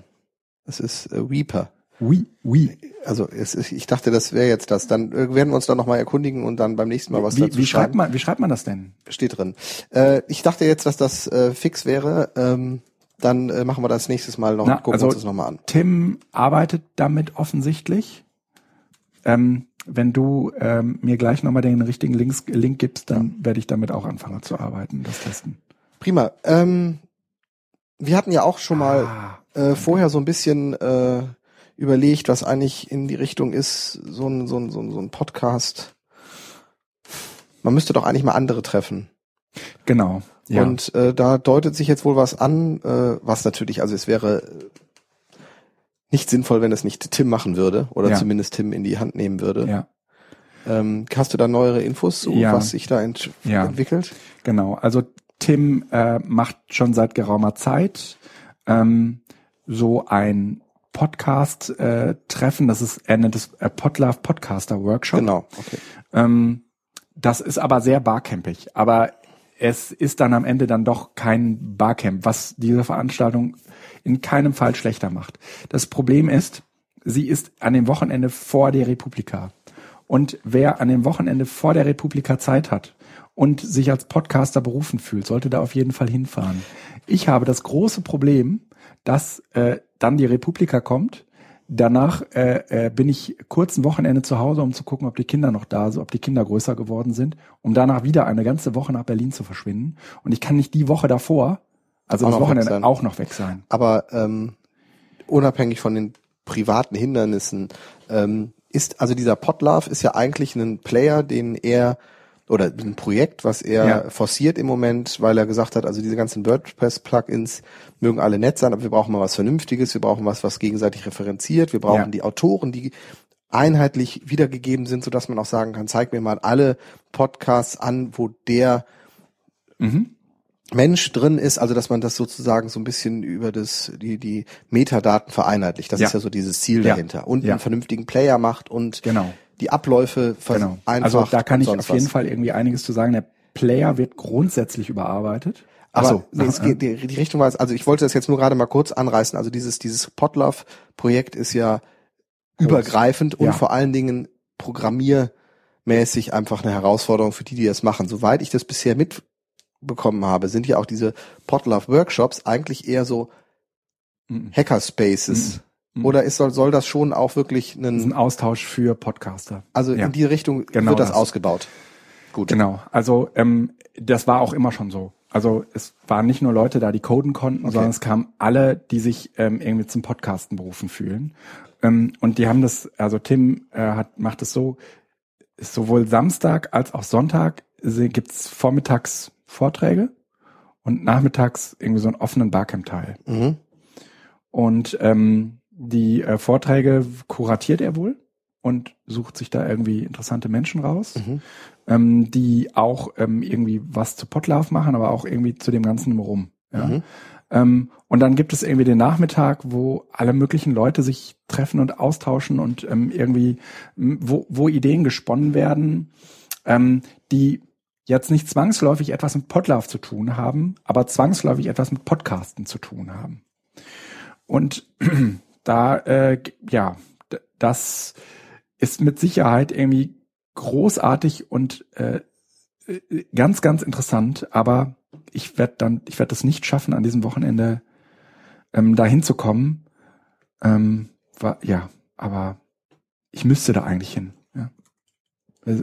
Speaker 2: Es ist äh, Reaper.
Speaker 1: Oui, oui.
Speaker 2: Also es ist, ich dachte, das wäre jetzt das. Dann äh, werden wir uns dann nochmal erkundigen und dann beim nächsten Mal was
Speaker 1: wie,
Speaker 2: dazu
Speaker 1: wie schreibt man wie schreibt man das denn?
Speaker 2: Steht drin. Äh, ich dachte jetzt, dass das äh, fix wäre. Ähm, dann äh, machen wir das nächstes Mal noch
Speaker 1: Na,
Speaker 2: und gucken
Speaker 1: also
Speaker 2: uns das nochmal an.
Speaker 1: Tim arbeitet damit offensichtlich. Ähm, wenn du ähm, mir gleich nochmal den richtigen Links, Link gibst, dann werde ich damit auch anfangen zu arbeiten, das testen.
Speaker 2: Prima. Ähm, wir hatten ja auch schon mal
Speaker 1: Ah,
Speaker 2: äh, vorher so ein bisschen äh, überlegt, was eigentlich in die Richtung ist, so ein, so ein, so ein, so ein Podcast. Man müsste doch eigentlich mal andere treffen.
Speaker 1: genau. Ja.
Speaker 2: Und äh, da deutet sich jetzt wohl was an, äh, was natürlich, also es wäre nicht sinnvoll, wenn es nicht Tim machen würde oder
Speaker 1: Ja.
Speaker 2: zumindest Tim in die Hand nehmen würde.
Speaker 1: ja,
Speaker 2: Ähm, hast du da neuere Infos zu,
Speaker 1: Ja.
Speaker 2: was sich da ent
Speaker 1: Ja.
Speaker 2: entwickelt?
Speaker 1: genau. Also Tim äh, macht schon seit geraumer Zeit ähm, so ein Podcast-Treffen, das ist, er nennt es äh, Podlove Podcaster Workshop.
Speaker 2: Genau, okay.
Speaker 1: Ähm, das ist aber sehr barcampig. Aber es ist dann am Ende dann doch kein Barcamp, was diese Veranstaltung in keinem Fall schlechter macht. Das Problem ist, sie ist an dem Wochenende vor der Republika. Und wer an dem Wochenende vor der Republika Zeit hat und sich als Podcaster berufen fühlt, sollte da auf jeden Fall hinfahren. Ich habe das große Problem, dass äh, dann die Republika kommt. Danach äh, äh, bin ich kurz ein Wochenende zu Hause, um zu gucken, ob die Kinder noch da sind, ob die Kinder größer geworden sind, um danach wieder eine ganze Woche nach Berlin zu verschwinden. Und ich kann nicht die Woche davor, also
Speaker 2: Auch
Speaker 1: das Wochenende, auch noch weg sein.
Speaker 2: Aber ähm, unabhängig von den privaten Hindernissen, ähm, ist, also dieser Podlove ist ja eigentlich ein Player, den er oder ein Projekt, was er
Speaker 1: Ja.
Speaker 2: forciert im Moment, weil er gesagt hat, also diese ganzen WordPress-Plugins mögen alle nett sein, aber wir brauchen mal was Vernünftiges, wir brauchen was, was gegenseitig referenziert, wir brauchen
Speaker 1: Ja.
Speaker 2: die Autoren, die einheitlich wiedergegeben sind, sodass man auch sagen kann, zeig mir mal alle Podcasts an, wo der
Speaker 1: Mhm.
Speaker 2: Mensch drin ist, also dass man das sozusagen so ein bisschen über das die die Metadaten vereinheitlicht. Das
Speaker 1: Ja.
Speaker 2: ist ja so dieses Ziel dahinter und einen vernünftigen Player macht und
Speaker 1: Genau.
Speaker 2: Die Abläufe
Speaker 1: Genau.
Speaker 2: einfach.
Speaker 1: Also da kann ich auf jeden
Speaker 2: was.
Speaker 1: Fall irgendwie einiges zu sagen. Der Player wird grundsätzlich überarbeitet. Ach so,
Speaker 2: nee, es geht, die, die Richtung war, es- also ich wollte das jetzt nur gerade mal kurz anreißen. Also dieses dieses Podlove-Projekt ist ja übergreifend und
Speaker 1: Ja.
Speaker 2: vor allen Dingen programmiermäßig einfach eine Herausforderung für die, die das machen. Soweit ich das bisher mitbekommen habe, sind ja auch diese Podlove-Workshops eigentlich eher so
Speaker 1: Mhm.
Speaker 2: Hackerspaces.
Speaker 1: Mhm.
Speaker 2: Oder ist, soll, soll das schon auch wirklich
Speaker 1: Das ist ein Austausch für Podcaster.
Speaker 2: also
Speaker 1: ja.
Speaker 2: in die Richtung
Speaker 1: Genau
Speaker 2: wird das,
Speaker 1: das.
Speaker 2: ausgebaut. Gut.
Speaker 1: Genau. Also ähm, das war auch immer schon so. Also es waren nicht nur Leute da, die coden konnten,
Speaker 2: Okay.
Speaker 1: sondern es kamen alle, die sich ähm, irgendwie zum Podcasten berufen fühlen. Ähm, und die haben das, also Tim äh, hat, macht es so, sowohl Samstag als auch Sonntag gibt's vormittags Vorträge und nachmittags irgendwie so einen offenen Barcamp-Teil.
Speaker 2: Mhm.
Speaker 1: Und ähm, die äh, Vorträge kuratiert er wohl und sucht sich da irgendwie interessante Menschen raus,
Speaker 2: Mhm.
Speaker 1: ähm, die auch ähm, irgendwie was zu Potlauf machen, aber auch irgendwie zu dem Ganzen rum. Ja?
Speaker 2: Mhm.
Speaker 1: Ähm, und dann gibt es irgendwie den Nachmittag, wo alle möglichen Leute sich treffen und austauschen und ähm, irgendwie, wo, wo Ideen gesponnen werden, ähm, die jetzt nicht zwangsläufig etwas mit Podlove zu tun haben, aber zwangsläufig etwas mit Podcasten zu tun haben. Und (clears throat) da, äh, ja, das ist mit Sicherheit irgendwie großartig und äh, ganz, ganz interessant, aber ich werde dann, ich werde es nicht schaffen, an diesem Wochenende ähm, da hinzukommen. Ähm, war, ja, aber ich müsste da eigentlich hin. Ja.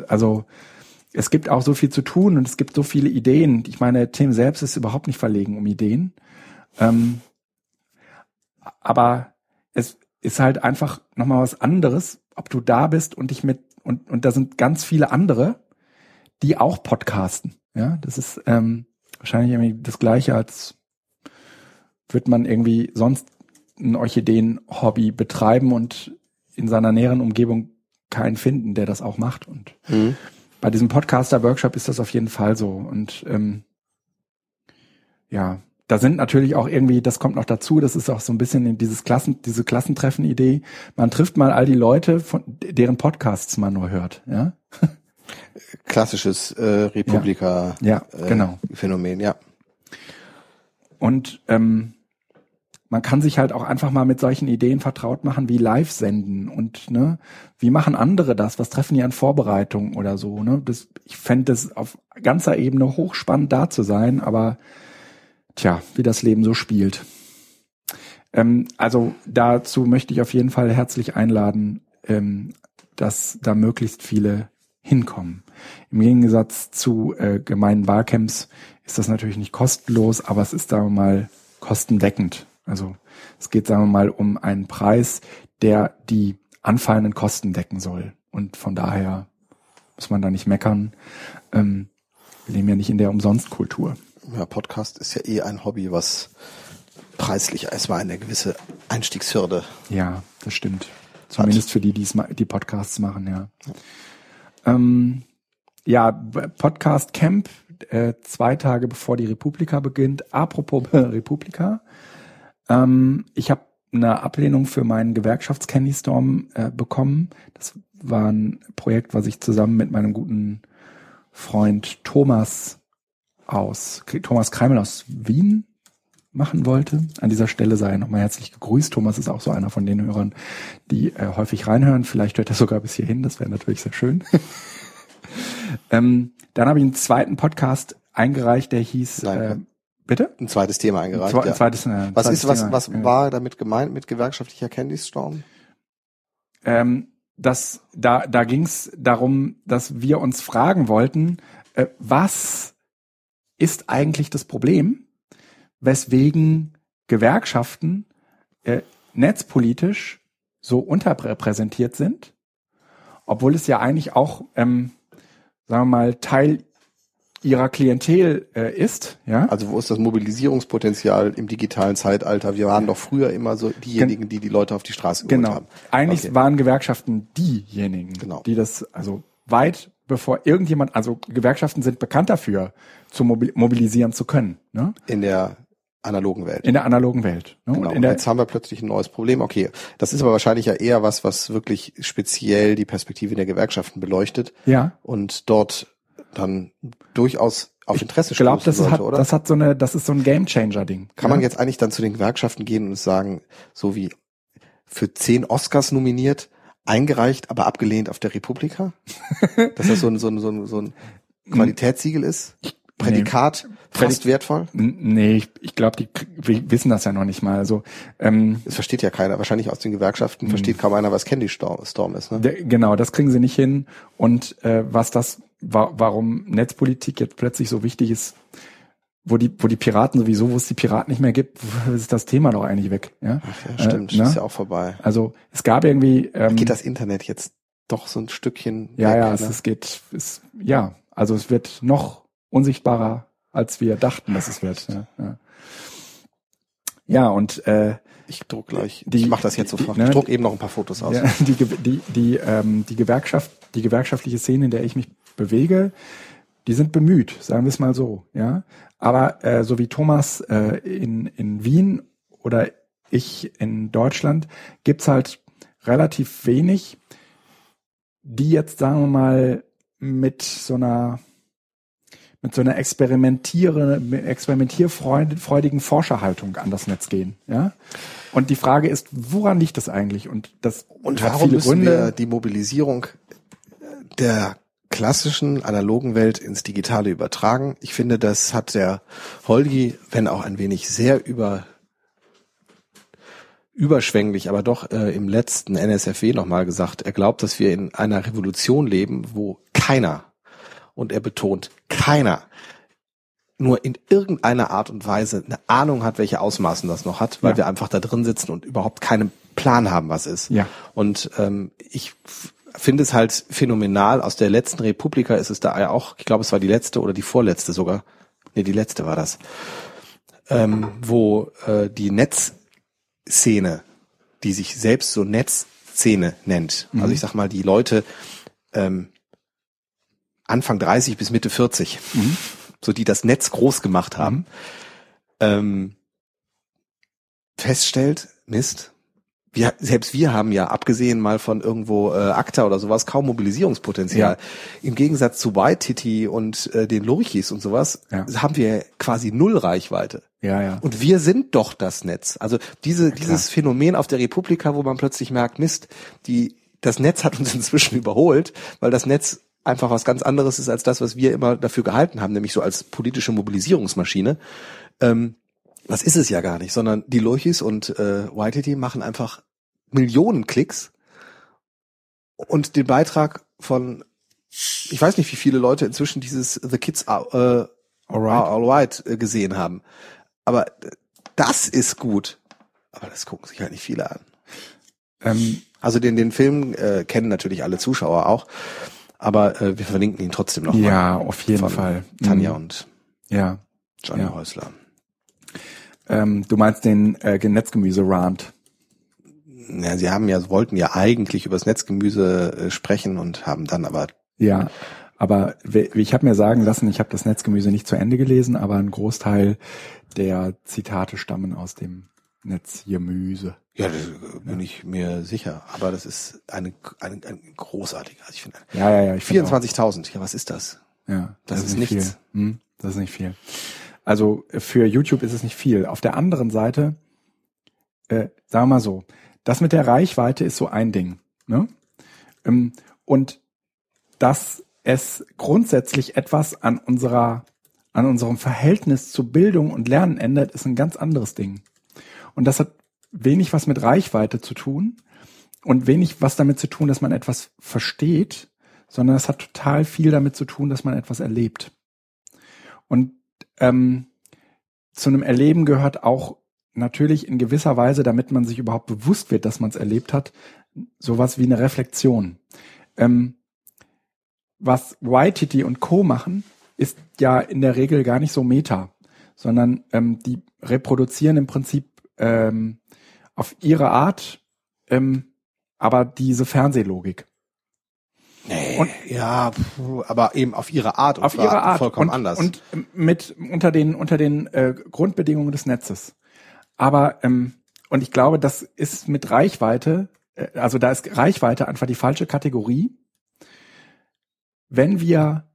Speaker 1: Also es gibt auch so viel zu tun und es gibt so viele Ideen. Ich meine, Tim selbst ist überhaupt nicht verlegen um Ideen. Ähm, aber es ist halt einfach nochmal was anderes, ob du da bist und dich mit, und, und da sind ganz viele andere, die auch podcasten. Ja, das ist ähm, wahrscheinlich irgendwie das Gleiche, als wird man irgendwie sonst ein Orchideen-Hobby betreiben und in seiner näheren Umgebung keinen finden, der das auch macht. Und
Speaker 2: Mhm.
Speaker 1: bei diesem Podcaster-Workshop ist das auf jeden Fall so. Und ähm, ja, da sind natürlich auch irgendwie, das kommt noch dazu, das ist auch so ein bisschen dieses Klassen, diese Klassentreffen-Idee. Man trifft mal all die Leute, von deren Podcasts man nur hört, ja. (laughs)
Speaker 2: Klassisches äh, Republika
Speaker 1: ja, ja,
Speaker 2: äh,
Speaker 1: genau.
Speaker 2: Phänomen, ja.
Speaker 1: Und ähm, man kann sich halt auch einfach mal mit solchen Ideen vertraut machen wie live senden und ne, wie machen andere das? Was treffen die an Vorbereitungen oder so? Ne? Das, ich fände es auf ganzer Ebene hochspannend da zu sein, aber tja, wie das Leben so spielt. Ähm, also dazu möchte ich auf jeden Fall herzlich einladen, ähm, dass da möglichst viele hinkommen. Im Gegensatz zu äh, gemeinen Barcamps ist das natürlich nicht kostenlos, aber es ist, sagen wir mal, kostendeckend. Also es geht, sagen wir mal, um einen Preis, der die anfallenden Kosten decken soll. Und von daher muss man da nicht meckern. Ähm, wir leben ja nicht in der Umsonstkultur.
Speaker 2: Ja, Podcast ist ja eh ein Hobby, was preislich erstmal eine gewisse Einstiegshürde.
Speaker 1: Ja, das stimmt. Zumindest hat. für die, die Podcasts machen, ja. Ja, ähm, ja Podcast Camp, äh, zwei Tage bevor die Republika beginnt. Apropos (laughs) Republika, ähm, ich habe eine Ablehnung für meinen Gewerkschafts-Candy Storm äh, bekommen. Das war ein Projekt, was ich zusammen mit meinem guten Freund Thomas aus, Thomas Kreimel aus Wien machen wollte. An dieser Stelle sei er nochmal herzlich gegrüßt. Thomas ist auch so einer von den Hörern, die äh, häufig reinhören. Vielleicht hört er sogar bis hierhin. Das wäre natürlich sehr schön. (laughs) ähm, dann habe ich einen zweiten Podcast eingereicht, der hieß
Speaker 2: Nein,
Speaker 1: äh, Bitte?
Speaker 2: Ein zweites Thema eingereicht.
Speaker 1: Ein, ja. zweites, äh,
Speaker 2: was
Speaker 1: zweites
Speaker 2: ist, was, Thema. was war damit gemeint mit gewerkschaftlicher Candy Storm?
Speaker 1: Ähm, das, da, da ging es darum, dass wir uns fragen wollten, äh, was ist eigentlich das Problem, weswegen Gewerkschaften äh, netzpolitisch so unterrepräsentiert sind, obwohl es ja eigentlich auch, ähm, sagen wir mal, Teil ihrer Klientel äh, ist. Ja?
Speaker 2: Also wo ist das Mobilisierungspotenzial im digitalen Zeitalter? Wir waren doch früher immer so diejenigen, die die Leute auf die Straße
Speaker 1: genau.
Speaker 2: haben.
Speaker 1: Eigentlich okay. waren Gewerkschaften diejenigen, genau. die das also weit bevor irgendjemand, also Gewerkschaften sind bekannt dafür, zu mobilisieren zu können. Ne?
Speaker 2: In der analogen Welt.
Speaker 1: In der analogen Welt.
Speaker 2: Ne? Genau. Und, jetzt haben wir plötzlich ein neues Problem. Okay, das ist aber wahrscheinlich ja eher was, was wirklich speziell die Perspektive der Gewerkschaften beleuchtet.
Speaker 1: Ja.
Speaker 2: Und dort dann durchaus auf Interesse
Speaker 1: ich glaub, das sollte, hat, oder? Das hat so eine, das ist so ein Gamechanger-Ding.
Speaker 2: Kann ja? man jetzt eigentlich dann zu den Gewerkschaften gehen und sagen, so wie für zehn Oscars nominiert, eingereicht, aber abgelehnt auf der Republika? (laughs) Dass das so ein, so ein, so ein, so ein Qualitätssiegel ist? Prädikat? Nee. Fast wertvoll?
Speaker 1: Nee, ich, ich glaube, die wissen das ja noch nicht mal. Also ähm,
Speaker 2: das versteht ja keiner. Wahrscheinlich aus den Gewerkschaften versteht kaum einer, was Candy Storm ist. Ne?
Speaker 1: Der, genau, das kriegen sie nicht hin. Und äh, was das wa warum Netzpolitik jetzt plötzlich so wichtig ist, wo die, wo die Piraten sowieso, wo es die Piraten nicht mehr gibt, (laughs) ist das Thema doch eigentlich weg. Ja,
Speaker 2: Ach ja stimmt, äh, ne? ist ja auch vorbei.
Speaker 1: Also es gab irgendwie.
Speaker 2: Ähm, geht das Internet jetzt doch so ein Stückchen.
Speaker 1: Ja, weg, ja, ne? es, es geht, es, ja, also es wird noch unsichtbarer, als wir dachten, dass es wird. Ja, ja. ja und äh,
Speaker 2: ich druck gleich. Die, ich mache das jetzt sofort. Ne, ich druck eben noch ein paar Fotos aus.
Speaker 1: Ja, (laughs) die, die, die, ähm, die Gewerkschaft, die gewerkschaftliche Szene, in der ich mich bewege, die sind bemüht, sagen wir es mal so, ja. Aber äh, so wie Thomas äh, in, in Wien oder ich in Deutschland gibt's halt relativ wenig, die jetzt, sagen wir mal, mit so einer mit so einer experimentiere, experimentierfreudigen Forscherhaltung an das Netz gehen. Ja? Und die Frage ist, woran liegt das eigentlich? Und das
Speaker 2: und warum müssen Gründe. wir die Mobilisierung der klassischen analogen Welt ins Digitale übertragen. Ich finde, das hat der Holgi, wenn auch ein wenig sehr über überschwänglich, aber doch äh, im letzten NSFW nochmal gesagt. Er glaubt, dass wir in einer Revolution leben, wo keiner, und er betont, keiner nur in irgendeiner Art und Weise eine Ahnung hat, welche Ausmaßen das noch hat, weil ja. wir einfach da drin sitzen und überhaupt keinen Plan haben, was ist.
Speaker 1: Ja.
Speaker 2: Und ähm, ich finde es halt phänomenal. Aus der letzten Republika ist es da ja auch, ich glaube, es war die letzte oder die vorletzte sogar. Nee, die letzte war das. Ähm, wo äh, die Netzszene, die sich selbst so Netzszene nennt, mhm. also ich sag mal, die Leute ähm, Anfang 30 bis Mitte 40, mhm. so die das Netz groß gemacht haben, mhm. ähm, feststellt, Mist, wir, selbst wir haben ja, abgesehen mal von irgendwo äh, ACTA oder sowas, kaum Mobilisierungspotenzial. Ja. Im Gegensatz zu White Titty und äh, den Lurchis und sowas, ja. haben wir quasi null Reichweite.
Speaker 1: Ja, ja.
Speaker 2: Und wir sind doch das Netz. Also diese, ja, dieses Phänomen auf der Republika, wo man plötzlich merkt, Mist, die, das Netz hat uns (laughs) inzwischen überholt, weil das Netz einfach was ganz anderes ist als das, was wir immer dafür gehalten haben, nämlich so als politische Mobilisierungsmaschine. Ähm, das ist es ja gar nicht, sondern die Lurchis und äh, YTT machen einfach Millionen Klicks und den Beitrag von, ich weiß nicht, wie viele Leute inzwischen dieses The Kids Are, äh, Alright. All right äh, gesehen haben. Aber das ist gut. Aber das gucken sich halt nicht viele an. Ähm, also den, den Film äh, kennen natürlich alle Zuschauer auch. Aber äh, wir verlinken ihn trotzdem noch
Speaker 1: Ja, auf jeden Fall.
Speaker 2: Tanja mhm. und
Speaker 1: ja.
Speaker 2: Johnny
Speaker 1: ja.
Speaker 2: Häusler.
Speaker 1: Ähm, du meinst den äh, Netzgemüse-Rant.
Speaker 2: Ja, sie haben ja, wollten ja eigentlich über das Netzgemüse äh, sprechen und haben dann aber.
Speaker 1: Ja, aber ich habe mir sagen lassen, ich habe das Netzgemüse nicht zu Ende gelesen, aber ein Großteil der Zitate stammen aus dem Netzgemüse.
Speaker 2: Ja, das bin ja. ich mir sicher. Aber das ist eine, eine, eine großartige. Also ich finde.
Speaker 1: Ja, ja, ja.
Speaker 2: 24.000. Ja, was ist das?
Speaker 1: Ja, das, das ist, ist nichts. Hm, das ist nicht viel. Also für YouTube ist es nicht viel. Auf der anderen Seite, äh, sagen wir mal so, das mit der Reichweite ist so ein Ding. Ne? Ähm, und dass es grundsätzlich etwas an unserer, an unserem Verhältnis zu Bildung und Lernen ändert, ist ein ganz anderes Ding. Und das hat wenig was mit Reichweite zu tun und wenig was damit zu tun, dass man etwas versteht, sondern es hat total viel damit zu tun, dass man etwas erlebt. Und ähm, zu einem Erleben gehört auch natürlich in gewisser Weise, damit man sich überhaupt bewusst wird, dass man es erlebt hat, sowas wie eine Reflexion. Ähm, was YTT und Co. machen, ist ja in der Regel gar nicht so meta, sondern ähm, die reproduzieren im Prinzip ähm, auf ihre Art, ähm, aber diese Fernsehlogik.
Speaker 2: Nee, und, ja, aber eben auf ihre Art
Speaker 1: und auf ihre Art
Speaker 2: vollkommen
Speaker 1: und,
Speaker 2: anders.
Speaker 1: Und mit unter den unter den äh, Grundbedingungen des Netzes. Aber ähm, und ich glaube, das ist mit Reichweite, äh, also da ist Reichweite einfach die falsche Kategorie. Wenn wir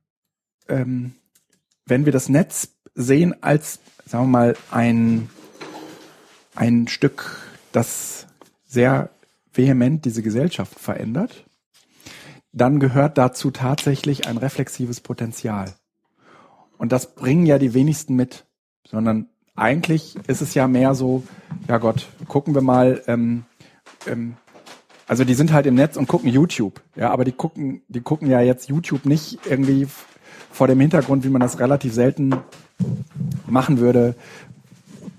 Speaker 1: ähm, wenn wir das Netz sehen als sagen wir mal ein ein Stück, das sehr vehement diese Gesellschaft verändert, dann gehört dazu tatsächlich ein reflexives Potenzial. Und das bringen ja die wenigsten mit, sondern eigentlich ist es ja mehr so, ja Gott, gucken wir mal, ähm, ähm, also die sind halt im Netz und gucken YouTube, ja, aber die gucken, die gucken ja jetzt YouTube nicht irgendwie vor dem Hintergrund, wie man das relativ selten machen würde,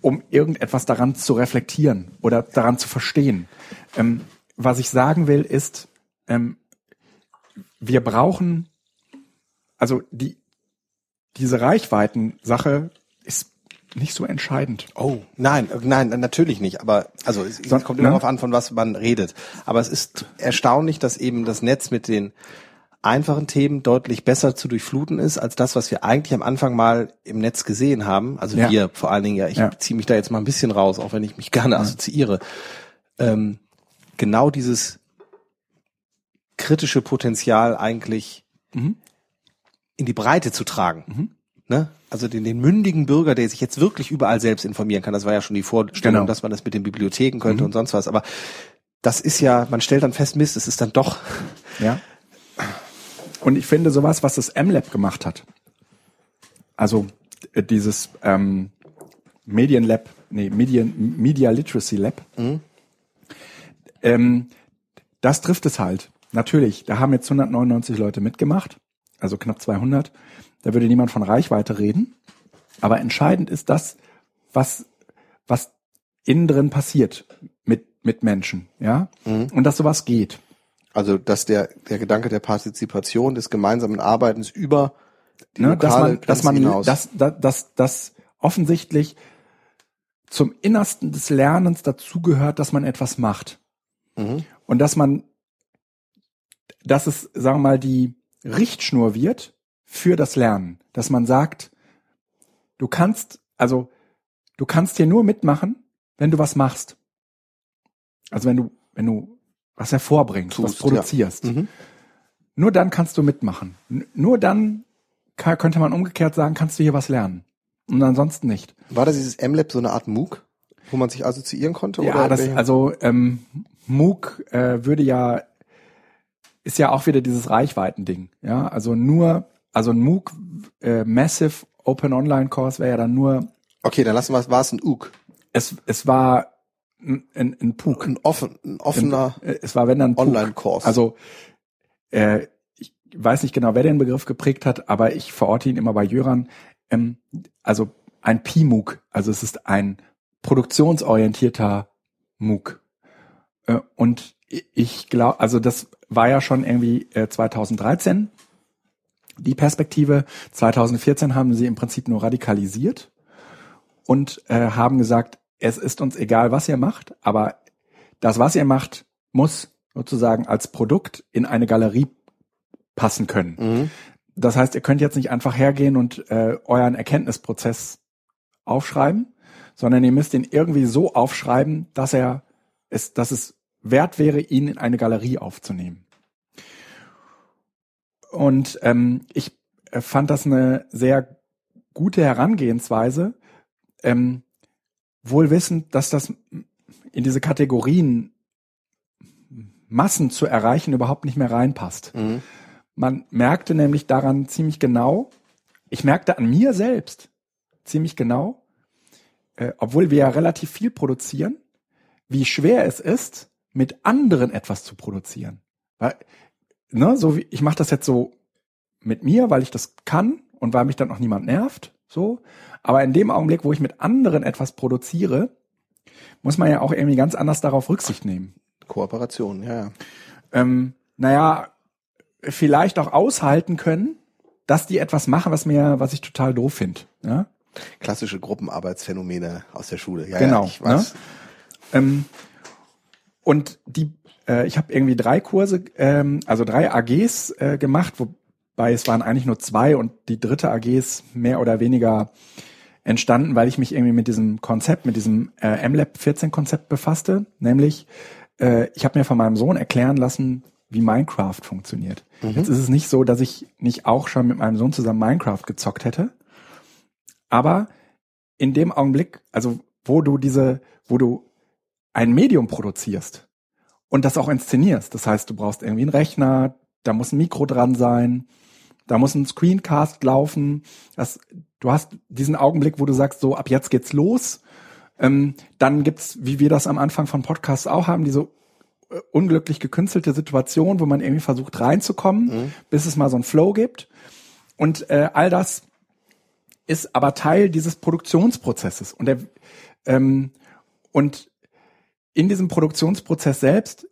Speaker 1: um irgendetwas daran zu reflektieren oder daran zu verstehen. Ähm, was ich sagen will, ist, ähm, wir brauchen, also die, diese Reichweiten-Sache nicht so entscheidend.
Speaker 2: Oh, nein, nein, natürlich nicht. Aber also es, so, kommt immer ne? darauf an, von was man redet. Aber es ist erstaunlich, dass eben das Netz mit den einfachen Themen deutlich besser zu durchfluten ist als das, was wir eigentlich am Anfang mal im Netz gesehen haben. Also ja. wir vor allen Dingen, ja, ich ja. ziehe mich da jetzt mal ein bisschen raus, auch wenn ich mich gerne assoziiere. Ähm, genau dieses kritische Potenzial eigentlich mhm. in die Breite zu tragen. Mhm. Ne? Also den, den mündigen Bürger, der sich jetzt wirklich überall selbst informieren kann. Das war ja schon die Vorstellung, genau. dass man das mit den Bibliotheken könnte mhm. und sonst was. Aber das ist ja, man stellt dann fest, Mist, es ist dann doch.
Speaker 1: Ja. Und ich finde sowas, was das M-Lab gemacht hat. Also äh, dieses ähm, Medienlab, nee, Medien, Media Literacy Lab. Mhm. Ähm, das trifft es halt. Natürlich, da haben jetzt 199 Leute mitgemacht, also knapp 200. Da würde niemand von Reichweite reden. Aber entscheidend ist das, was, was innen drin passiert mit, mit Menschen, ja? Mhm. Und dass sowas geht.
Speaker 2: Also, dass der, der Gedanke der Partizipation, des gemeinsamen Arbeitens über
Speaker 1: die ne, dass man, dass man, hinaus. dass, dass, dass, dass offensichtlich zum Innersten des Lernens dazugehört, dass man etwas macht. Mhm. Und dass man dass es, sagen wir mal, die Richtschnur wird für das Lernen. Dass man sagt, du kannst, also du kannst hier nur mitmachen, wenn du was machst. Also wenn du, wenn du was hervorbringst,
Speaker 2: Tust,
Speaker 1: was produzierst.
Speaker 2: Ja. Mhm.
Speaker 1: Nur dann kannst du mitmachen. Nur dann kann, könnte man umgekehrt sagen, kannst du hier was lernen. Und ansonsten nicht.
Speaker 2: War das dieses MLab so eine Art MOOC, wo man sich assoziieren konnte?
Speaker 1: Ja,
Speaker 2: oder
Speaker 1: das, also ähm, MOOC äh, würde ja, ist ja auch wieder dieses Reichweitending. Ja, also nur, also ein MOOC, äh, Massive Open Online Course wäre ja dann nur,
Speaker 2: okay, dann lassen wir es, war es ein UG.
Speaker 1: es, es war ein, ein, ein PUC.
Speaker 2: Ein, offen, ein offener
Speaker 1: Äh, Es war wenn dann PUC.
Speaker 2: Online-Kurs.
Speaker 1: Also äh, ich weiß nicht genau, wer den Begriff geprägt hat, aber ich verorte ihn immer bei Jöran. Ähm, also ein PMUC, also es ist ein produktionsorientierter MOOC. Äh, und ich glaube, also das war ja schon irgendwie äh, 2013 die Perspektive. 2014 haben sie im Prinzip nur radikalisiert und äh, haben gesagt, es ist uns egal, was ihr macht, aber das, was ihr macht, muss sozusagen als Produkt in eine Galerie passen können.
Speaker 2: mhm.
Speaker 1: Das heißt, ihr könnt jetzt nicht einfach hergehen und äh, euren Erkenntnisprozess aufschreiben, sondern ihr müsst ihn irgendwie so aufschreiben, dass er es, dass es wert wäre, ihn in eine Galerie aufzunehmen. Und ähm, ich äh, fand das eine sehr gute Herangehensweise, ähm, wohl wissend, dass das in diese Kategorien Massen zu erreichen überhaupt nicht mehr reinpasst.
Speaker 2: Mhm.
Speaker 1: Man merkte nämlich daran ziemlich genau, ich merkte an mir selbst ziemlich genau, äh, obwohl wir ja relativ viel produzieren, wie schwer es ist, mit anderen etwas zu produzieren. Weil, ne, so wie, ich mache das jetzt so mit mir, weil ich das kann und weil mich dann auch niemand nervt, so. Aber in dem Augenblick, wo ich mit anderen etwas produziere, muss man ja auch irgendwie ganz anders darauf Rücksicht nehmen
Speaker 2: Kooperation, ja, ja.
Speaker 1: ähm, naja, vielleicht auch aushalten können, dass die etwas machen, was mir, was ich total doof finde. Ja?
Speaker 2: Klassische Gruppenarbeitsphänomene aus der Schule. Ja,
Speaker 1: Genau,
Speaker 2: ja, weiß.
Speaker 1: Ähm, und die, äh, ich habe irgendwie drei Kurse, ähm, also drei AGs äh, gemacht, wobei es waren eigentlich nur zwei und die dritte AG ist mehr oder weniger entstanden, weil ich mich irgendwie mit diesem Konzept, mit diesem äh, MLab 14 Konzept befasste, nämlich äh, ich habe mir von meinem Sohn erklären lassen, wie Minecraft funktioniert. Jetzt ist es nicht so, dass ich nicht auch schon mit meinem Sohn zusammen Minecraft gezockt hätte, aber in dem Augenblick, also wo du diese, wo du ein Medium produzierst und das auch inszenierst, das heißt, du brauchst irgendwie einen Rechner, da muss ein Mikro dran sein, da muss ein Screencast laufen, das, du hast diesen Augenblick, wo du sagst, so ab jetzt geht's los. Ähm, dann gibt's, wie wir das am Anfang von Podcasts auch haben, diese äh, unglücklich gekünstelte Situation, wo man irgendwie versucht reinzukommen, bis es mal so einen Flow gibt. Und äh, all das ist aber Teil dieses Produktionsprozesses. Und der, ähm, und in diesem Produktionsprozess selbst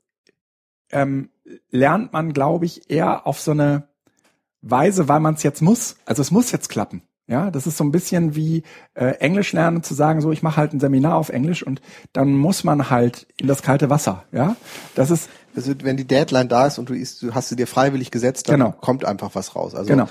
Speaker 1: ähm, lernt man, glaube ich, eher auf so eine Weise, weil man es jetzt muss. Also es muss jetzt klappen. Ja, das ist so ein bisschen wie äh, Englisch lernen, zu sagen, so ich mache halt ein Seminar auf Englisch und dann muss man halt in das kalte Wasser. Ja, das ist
Speaker 2: Also, wenn die Deadline da ist und du, du hast sie dir freiwillig gesetzt, dann
Speaker 1: Genau.
Speaker 2: kommt einfach was raus. Also
Speaker 1: genau.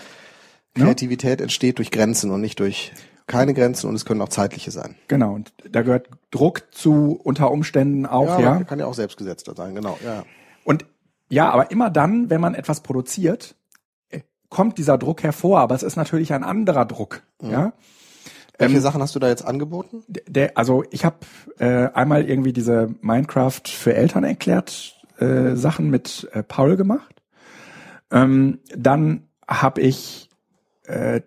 Speaker 2: Kreativität entsteht durch Grenzen und nicht durch keine Grenzen und es können auch zeitliche sein.
Speaker 1: Genau, und da gehört Druck zu unter Umständen auch, ja.
Speaker 2: aber kann ja auch selbstgesetzter sein, genau. Ja.
Speaker 1: Und ja, aber immer dann, wenn man etwas produziert, äh, kommt dieser Druck hervor, aber es ist natürlich ein anderer Druck, ja.
Speaker 2: Welche
Speaker 1: Ähm,
Speaker 2: Sachen hast du da jetzt angeboten?
Speaker 1: Der, also ich habe äh, einmal irgendwie diese Minecraft für Eltern erklärt äh, Sachen mit äh, Paul gemacht. Ähm, dann habe ich äh,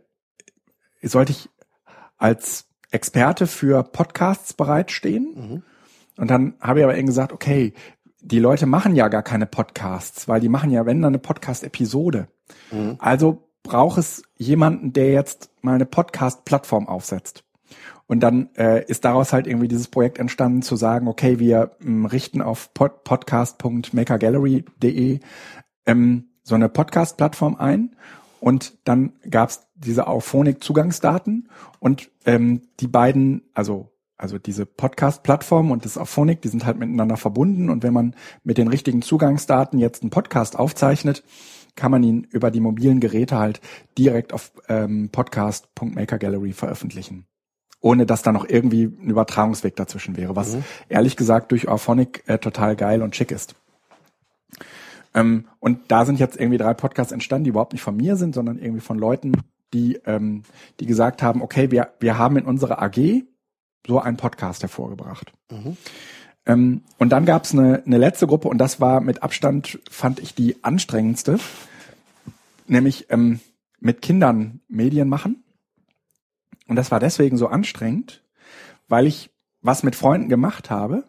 Speaker 1: sollte ich als Experte für Podcasts bereitstehen. Und dann habe ich aber eben gesagt, okay, die Leute machen ja gar keine Podcasts, weil die machen ja, wenn dann eine Podcast-Episode. Also braucht es jemanden, der jetzt mal eine Podcast-Plattform aufsetzt. Und dann äh, ist daraus halt irgendwie dieses Projekt entstanden, zu sagen, okay, wir ähm, richten auf pod podcast.makergallery.de ähm, so eine Podcast-Plattform ein und dann gab's diese Auphonic-Zugangsdaten und ähm, die beiden, also also diese Podcast-Plattform und das Auphonic, die sind halt miteinander verbunden und wenn man mit den richtigen Zugangsdaten jetzt einen Podcast aufzeichnet, kann man ihn über die mobilen Geräte halt direkt auf ähm, podcast.makergallery veröffentlichen. ohne dass da noch irgendwie ein Übertragungsweg dazwischen wäre, was mhm. ehrlich gesagt durch Auphonic äh, total geil und schick ist. Ähm, und da sind jetzt irgendwie drei Podcasts entstanden, die überhaupt nicht von mir sind, sondern irgendwie von Leuten, die, ähm, die gesagt haben, okay, wir, wir haben in unserer AG so einen Podcast hervorgebracht. Mhm. Ähm, und dann gab es eine, eine letzte Gruppe und das war mit Abstand, fand ich die anstrengendste, nämlich ähm, mit Kindern Medien machen. Und das war deswegen so anstrengend, weil ich was mit Freunden gemacht habe,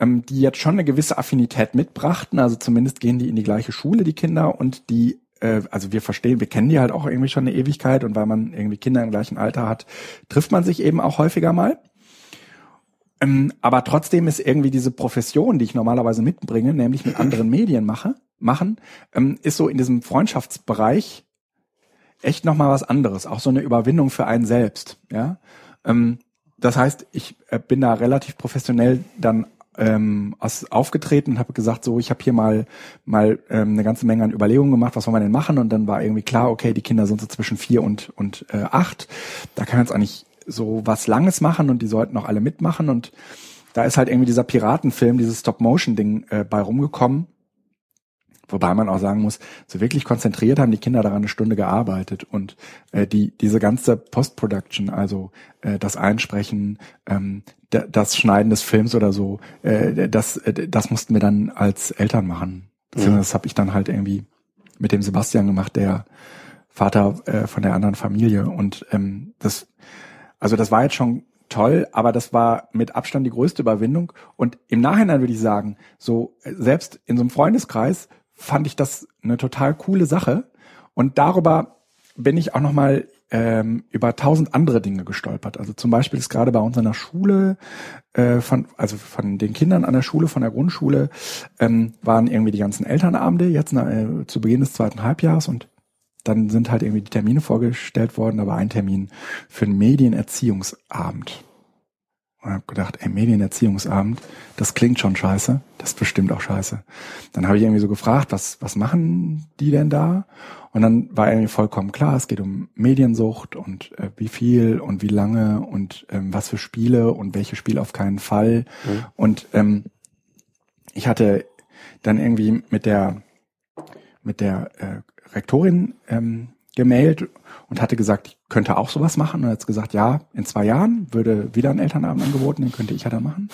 Speaker 1: ähm, die jetzt schon eine gewisse Affinität mitbrachten. Also zumindest gehen die in die gleiche Schule, die Kinder, und die, äh, also wir verstehen, wir kennen die halt auch irgendwie schon eine Ewigkeit und weil man irgendwie Kinder im gleichen Alter hat, trifft man sich eben auch häufiger mal. Ähm, aber trotzdem ist irgendwie diese Profession, die ich normalerweise mitbringe, nämlich mit anderen (clears throat) Medien mache, machen, ähm, ist so in diesem Freundschaftsbereich echt nochmal was anderes. Auch so eine Überwindung für einen selbst, ja. Ähm, das heißt, ich äh, bin da relativ professionell dann ähm, aufgetreten und habe gesagt, so, ich habe hier mal mal ähm, eine ganze Menge an Überlegungen gemacht, was wollen wir denn machen? Und dann war irgendwie klar, okay, die Kinder sind so zwischen vier und und äh, acht. Da kann man jetzt eigentlich so was Langes machen und die sollten auch alle mitmachen. Und da ist halt irgendwie dieser Piratenfilm, dieses Stop-Motion-Ding äh, bei rumgekommen. Wobei man auch sagen muss, so wirklich konzentriert haben die Kinder daran eine Stunde gearbeitet und äh, die diese ganze Post-Production, also äh, das Einsprechen, ähm, das Schneiden des Films oder so, äh, das äh, das mussten wir dann als Eltern machen. Mhm. Das habe ich dann halt irgendwie mit dem Sebastian gemacht, der Vater äh, von der anderen Familie und ähm, das also das war jetzt schon toll, aber das war mit Abstand die größte Überwindung. Und im Nachhinein würde ich sagen, so selbst in so einem Freundeskreis fand ich das eine total coole Sache. Und darüber bin ich auch noch mal ähm, über tausend andere Dinge gestolpert. Also zum Beispiel ist gerade bei uns in der Schule, äh, von, also von den Kindern an der Schule, von der Grundschule, ähm, waren irgendwie die ganzen Elternabende jetzt äh, zu Beginn des zweiten Halbjahres und dann sind halt irgendwie die Termine vorgestellt worden, aber ein Termin für einen Medienerziehungsabend. Und habe gedacht, ey, Medienerziehungsabend, das klingt schon scheiße, das ist bestimmt auch scheiße. Dann habe ich irgendwie so gefragt, was, was machen die denn da? Und dann war irgendwie vollkommen klar, es geht um Mediensucht und äh, wie viel und wie lange und ähm, was für Spiele und welche Spiele auf keinen Fall. Mhm. Und ähm, ich hatte dann irgendwie mit der mit der äh, Rektorin ähm, gemailt und hatte gesagt, ich könnte auch sowas machen. Und hat gesagt, ja, in zwei Jahren würde wieder ein Elternabend angeboten, den könnte ich ja dann machen.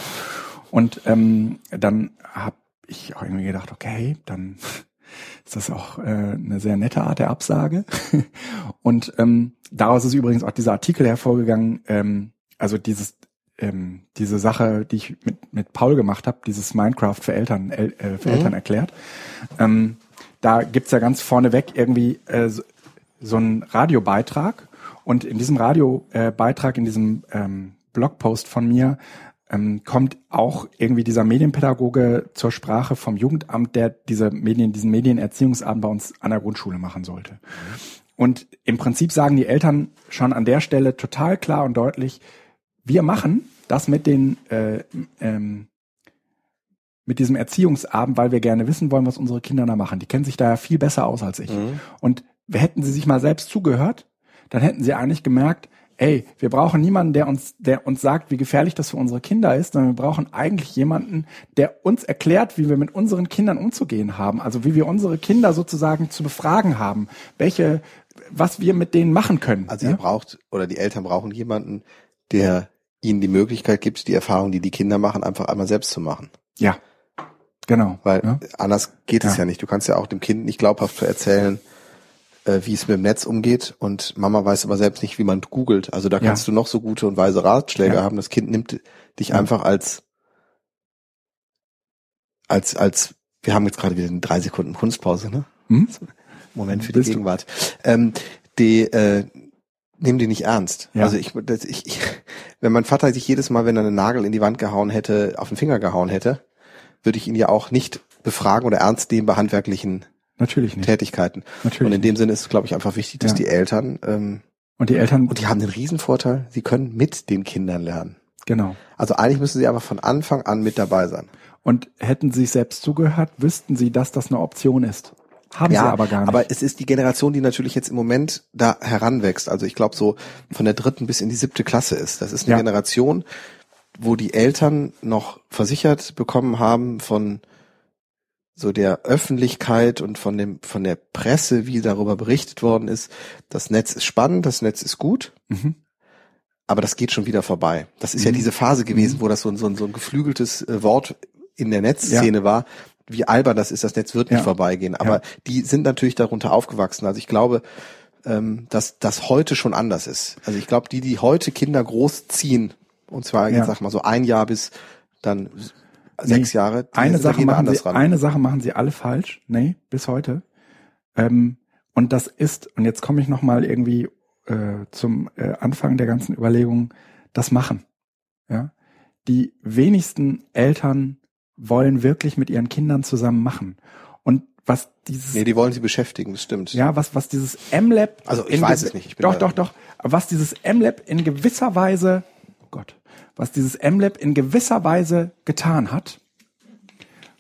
Speaker 1: Und ähm, dann habe ich auch irgendwie gedacht, okay, dann (laughs) ist das auch äh, eine sehr nette Art der Absage. (laughs) und ähm, daraus ist übrigens auch dieser Artikel hervorgegangen, ähm, also dieses ähm, diese Sache, die ich mit, mit Paul gemacht habe, dieses Minecraft für Eltern, äh, für mhm. Eltern erklärt. Ähm, da gibt's ja ganz vorneweg irgendwie äh, so, so einen Radiobeitrag. Und in diesem Radiobeitrag, in diesem ähm, Blogpost von mir, ähm, kommt auch irgendwie dieser Medienpädagoge zur Sprache vom Jugendamt, der diese Medien, diesen Medienerziehungsabend bei uns an der Grundschule machen sollte. Und im Prinzip sagen die Eltern schon an der Stelle total klar und deutlich, wir machen das mit den äh, ähm, mit diesem Erziehungsabend, weil wir gerne wissen wollen, was unsere Kinder da machen. Die kennen sich da ja viel besser aus als ich. Mhm. Und hätten sie sich mal selbst zugehört, dann hätten sie eigentlich gemerkt, ey, wir brauchen niemanden, der uns, der uns sagt, wie gefährlich das für unsere Kinder ist, sondern wir brauchen eigentlich jemanden, der uns erklärt, wie wir mit unseren Kindern umzugehen haben. Also wie wir unsere Kinder sozusagen zu befragen haben, welche, was wir mit denen machen können.
Speaker 2: Also ja? ihr braucht, oder die Eltern brauchen jemanden, der ihnen die Möglichkeit gibt, die Erfahrung, die die Kinder machen, einfach einmal selbst zu machen.
Speaker 1: Ja. Genau.
Speaker 2: Weil ja. anders geht es ja. ja nicht. Du kannst ja auch dem Kind nicht glaubhaft erzählen, äh, wie es mit dem Netz umgeht und Mama weiß aber selbst nicht, wie man googelt. Also da kannst ja. du noch so gute und weise Ratschläge haben. Das Kind nimmt dich einfach als als als wir haben jetzt gerade wieder eine drei Sekunden Kunstpause, ne? Hm? Moment für die Bist Gegenwart. Ähm, die äh, nehmen die nicht ernst. Ja. Also ich, das, ich, ich, (laughs) wenn mein Vater sich jedes Mal, wenn er einen Nagel in die Wand gehauen hätte, auf den Finger gehauen hätte, würde ich ihn ja auch nicht befragen oder ernst nehmen bei handwerklichen
Speaker 1: Natürlich nicht.
Speaker 2: Tätigkeiten. Natürlich. Und in dem Sinne ist es, glaube ich, einfach wichtig, dass ja. die Eltern ähm,
Speaker 1: und die Eltern
Speaker 2: und die haben den Riesenvorteil, sie können mit den Kindern lernen.
Speaker 1: Genau.
Speaker 2: Also eigentlich müssen sie aber von Anfang an mit dabei sein.
Speaker 1: Und hätten sie selbst zugehört, wüssten sie, dass das eine Option ist. Haben ja, sie aber gar nicht.
Speaker 2: Aber es ist die Generation, die natürlich jetzt im Moment da heranwächst. Also ich glaube so von der dritten bis in die siebte Klasse ist. Das ist eine ja. Generation, wo die Eltern noch versichert bekommen haben von so der Öffentlichkeit und von dem von der Presse, wie darüber berichtet worden ist, das Netz ist spannend, das Netz ist gut, mhm. aber das geht schon wieder vorbei. Das ist mhm. ja diese Phase gewesen, mhm. wo das so, so, so ein geflügeltes äh, Wort in der Netzszene ja. war, wie albern das ist, das Netz wird nicht ja. vorbeigehen. Aber ja. die sind natürlich darunter aufgewachsen. Also ich glaube, ähm, dass das heute schon anders ist. Also ich glaube, die, die heute Kinder großziehen, und zwar, ja. sag mal so ein Jahr bis dann sechs nee, Jahre.
Speaker 1: Eine Sache, machen sie, eine Sache machen sie alle falsch. Nee, bis heute. Ähm, und das ist, und jetzt komme ich nochmal irgendwie äh, zum äh, Anfang der ganzen Überlegung, das Machen. Ja. Die wenigsten Eltern wollen wirklich mit ihren Kindern zusammen machen. Und was dieses
Speaker 2: Nee, die wollen sie beschäftigen, das stimmt.
Speaker 1: Ja, was was dieses M-Lab
Speaker 2: Also, ich weiß es nicht, ich
Speaker 1: bin Doch, doch, doch, was dieses M-Lab in gewisser Weise oh Gott, was dieses M-Lab in gewisser Weise getan hat,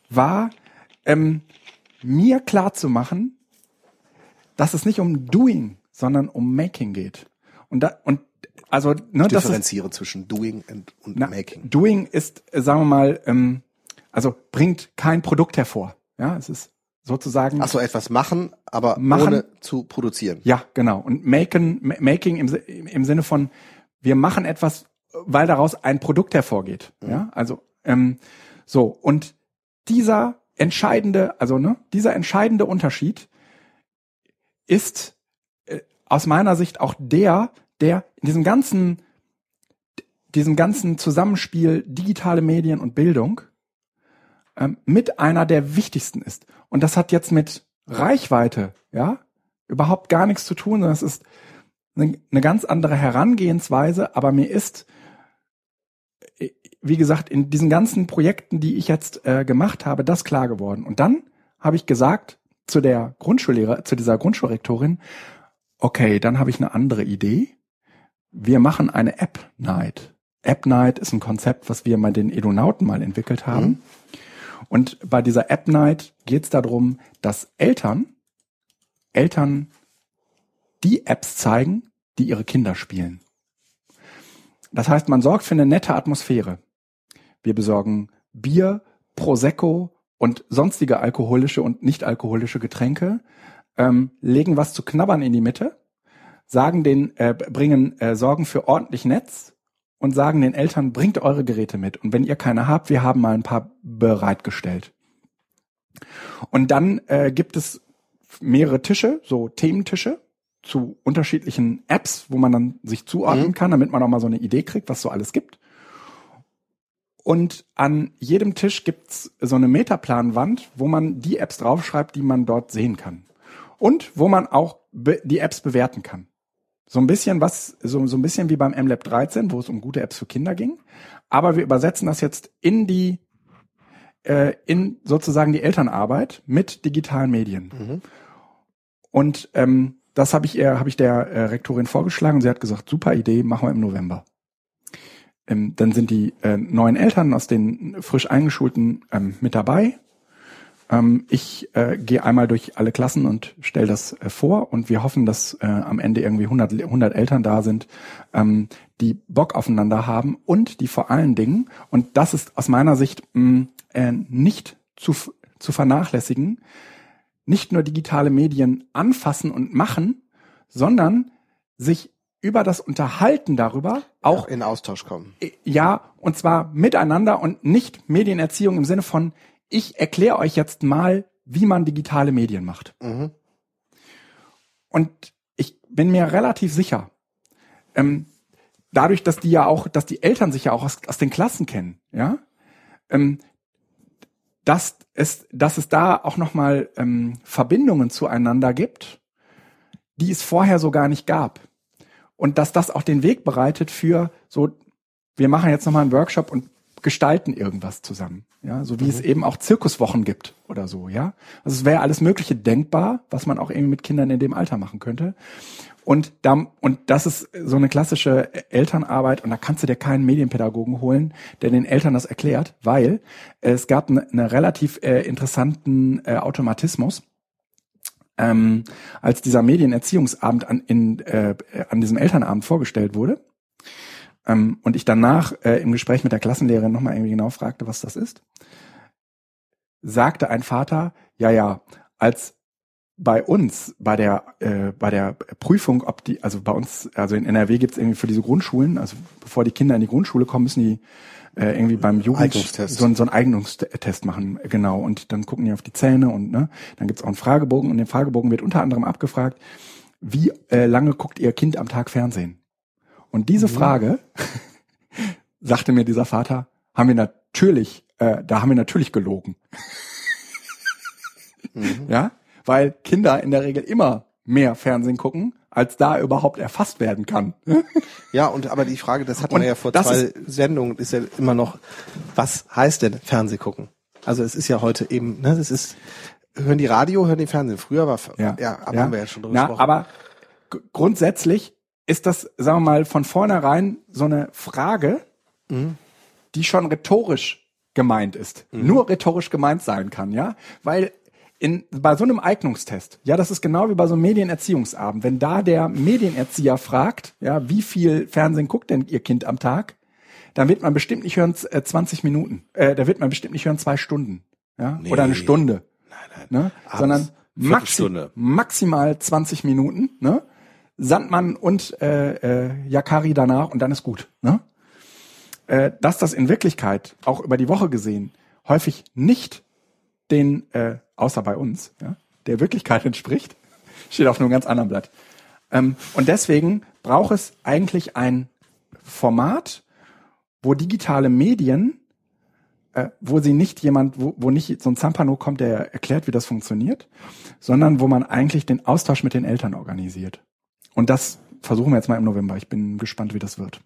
Speaker 1: war ähm, mir klar zu machen, dass es nicht um Doing, sondern um Making geht. Und da und also
Speaker 2: ne, ich differenziere ist, zwischen Doing und, und na, Making.
Speaker 1: Doing ist, äh, sagen wir mal, ähm, also bringt kein Produkt hervor. Ja, es ist sozusagen.
Speaker 2: Ach so, etwas machen, aber machen, ohne zu produzieren.
Speaker 1: Ja, genau. Und maken, making im, im Sinne von, wir machen etwas, weil daraus ein Produkt hervorgeht. Mhm. Ja, also ähm, so und dieser entscheidende, also ne, dieser entscheidende Unterschied ist äh, aus meiner Sicht auch der, der in diesem ganzen diesem ganzen Zusammenspiel digitale Medien und Bildung ähm, mit einer der wichtigsten ist. Und das hat jetzt mit Reichweite, ja, überhaupt gar nichts zu tun, sondern es ist eine, eine ganz andere Herangehensweise, aber mir ist, wie gesagt, in diesen ganzen Projekten, die ich jetzt äh, gemacht habe, das klar geworden. Und dann habe ich gesagt zu der Grundschullehrer, zu dieser Grundschulrektorin, okay, dann habe ich eine andere Idee. Wir machen eine App Night. App Night ist ein Konzept, was wir mal den Edonauten mal entwickelt haben. Mhm. Und bei dieser App Night geht es darum, dass Eltern, Eltern die Apps zeigen, die ihre Kinder spielen. Das heißt, man sorgt für eine nette Atmosphäre. Wir besorgen Bier, Prosecco und sonstige alkoholische und nicht alkoholische Getränke, ähm, legen was zu knabbern in die Mitte, sagen den, äh, bringen, äh, sorgen für ordentlich Netz und sagen den Eltern, bringt eure Geräte mit. Und wenn ihr keine habt, wir haben mal ein paar bereitgestellt. Und dann äh, gibt es mehrere Tische, so Thementische zu unterschiedlichen Apps, wo man dann sich zuordnen mhm. kann, damit man auch mal so eine Idee kriegt, was so alles gibt. Und an jedem Tisch gibt's so eine Metaplanwand, wo man die Apps draufschreibt, die man dort sehen kann. Und wo man auch die Apps bewerten kann. So ein bisschen was, so, so ein bisschen wie beim MLab 13, wo es um gute Apps für Kinder ging. Aber wir übersetzen das jetzt in die, äh, in sozusagen die Elternarbeit mit digitalen Medien. Mhm. Und ähm, das habe ich ihr, habe ich der äh, Rektorin vorgeschlagen. Sie hat gesagt, super Idee, machen wir im November. Ähm, dann sind die äh, neuen Eltern aus den frisch eingeschulten ähm, mit dabei. Ähm, ich äh, gehe einmal durch alle Klassen und stelle das äh, vor und wir hoffen, dass äh, am Ende irgendwie 100, 100 Eltern da sind, ähm, die Bock aufeinander haben und die vor allen Dingen, und das ist aus meiner Sicht mh, äh, nicht zu, zu vernachlässigen, nicht nur digitale Medien anfassen und machen, sondern sich über das Unterhalten darüber auch
Speaker 2: ja, in Austausch kommen.
Speaker 1: Äh, ja, und zwar miteinander und nicht Medienerziehung im Sinne von ich erkläre euch jetzt mal, wie man digitale Medien macht. Mhm. Und ich bin mir relativ sicher, ähm, dadurch, dass die ja auch, dass die Eltern sich ja auch aus, aus den Klassen kennen, ja, ähm, dass es, dass es da auch nochmal ähm, Verbindungen zueinander gibt, die es vorher so gar nicht gab. Und dass das auch den Weg bereitet für so, wir machen jetzt nochmal einen Workshop und gestalten irgendwas zusammen. Ja, so wie mhm. es eben auch Zirkuswochen gibt oder so, ja. Also es wäre alles Mögliche denkbar, was man auch irgendwie mit Kindern in dem Alter machen könnte. Und da, und das ist so eine klassische Elternarbeit und da kannst du dir keinen Medienpädagogen holen, der den Eltern das erklärt, weil es gab einen eine relativ äh, interessanten äh, Automatismus. Ähm, als dieser Medienerziehungsabend an, in, äh, an diesem Elternabend vorgestellt wurde ähm, und ich danach äh, im Gespräch mit der Klassenlehrerin nochmal irgendwie genau fragte, was das ist, sagte ein Vater, ja, ja, als bei uns, bei der, äh, bei der Prüfung, ob die, also bei uns, also in NRW gibt's irgendwie für diese Grundschulen, also bevor die Kinder in die Grundschule kommen, müssen die äh, irgendwie beim Jugend so, so einen Eignungstest machen, genau. Und dann gucken die auf die Zähne und ne, dann gibt's auch einen Fragebogen und den Fragebogen wird unter anderem abgefragt, wie äh, lange guckt ihr Kind am Tag Fernsehen? Und diese mhm. Frage, (laughs) sagte mir dieser Vater, haben wir natürlich, äh, da haben wir natürlich gelogen. mhm. (laughs) Ja, weil Kinder in der Regel immer mehr Fernsehen gucken, als da überhaupt erfasst werden kann.
Speaker 2: Ja, und aber die Frage, das hatten und wir ja vor zwei ist, Sendungen, ist ja immer noch, was heißt denn Fernseh gucken? Also es ist ja heute eben, ne, das ist, hören die Radio, hören die Fernsehen. Früher war,
Speaker 1: ja, ja, aber ja. haben wir ja schon drüber Na, gesprochen. Aber grundsätzlich ist das, sagen wir mal, von vornherein so eine Frage, mhm. die schon rhetorisch gemeint ist. Mhm. Nur rhetorisch gemeint sein kann, ja? Weil in, bei so einem Eignungstest, ja, das ist genau wie bei so einem Medienerziehungsabend, wenn da der Medienerzieher fragt, ja, wie viel Fernsehen guckt denn Ihr Kind am Tag, dann wird man bestimmt nicht hören äh, 20 Minuten, äh, da wird man bestimmt nicht hören zwei Stunden, ja, nee. oder eine Stunde, nein, nein. Ne? sondern maxi maximal 20 Minuten, ne? Sandmann und äh, äh, Yakari danach und dann ist gut, ne? Äh, dass das in Wirklichkeit auch über die Woche gesehen häufig nicht den, äh, außer bei uns, ja, der Wirklichkeit (laughs) entspricht, steht auf einem ganz anderen Blatt. Ähm, und deswegen braucht es eigentlich ein Format, wo digitale Medien, äh, wo sie nicht jemand, wo, wo nicht so ein Zampano kommt, der erklärt, wie das funktioniert, sondern wo man eigentlich den Austausch mit den Eltern organisiert. Und das versuchen wir jetzt mal im November. Ich bin gespannt, wie das wird.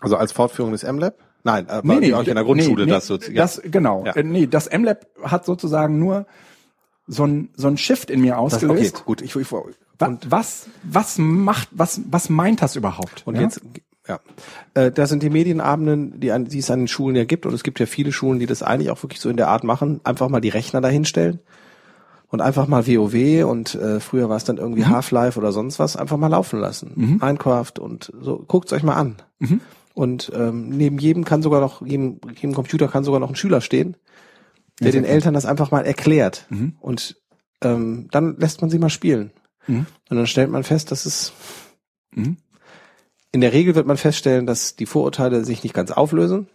Speaker 2: Also als Fortführung des MLab?
Speaker 1: Nein, aber nee, nee, auch in der Grundschule nee, das sozusagen. Das, genau. Ja. Äh, nee, das MLab hat sozusagen nur so ein, so ein Shift in mir ausgelöst.
Speaker 2: Das, okay, gut. Ich, ich,
Speaker 1: und was, was macht, was, was meint das überhaupt?
Speaker 2: Und ja? jetzt, ja. Äh, das sind die Medienabenden, die, an, die es an den Schulen ja gibt. Und es gibt ja viele Schulen, die das eigentlich auch wirklich so in der Art machen. Einfach mal die Rechner dahinstellen und einfach mal WoW und äh, früher war es dann irgendwie mhm. Half-Life oder sonst was, einfach mal laufen lassen. Mhm. Minecraft und so, guckt's euch mal an. Mhm. Und ähm, neben jedem kann sogar noch, jedem, jedem Computer kann sogar noch ein Schüler stehen, der den Eltern das einfach mal erklärt. Mhm. Und ähm, dann lässt man sie mal spielen. Mhm. Und dann stellt man fest, dass es mhm. in der Regel wird man feststellen, dass die Vorurteile sich nicht ganz auflösen,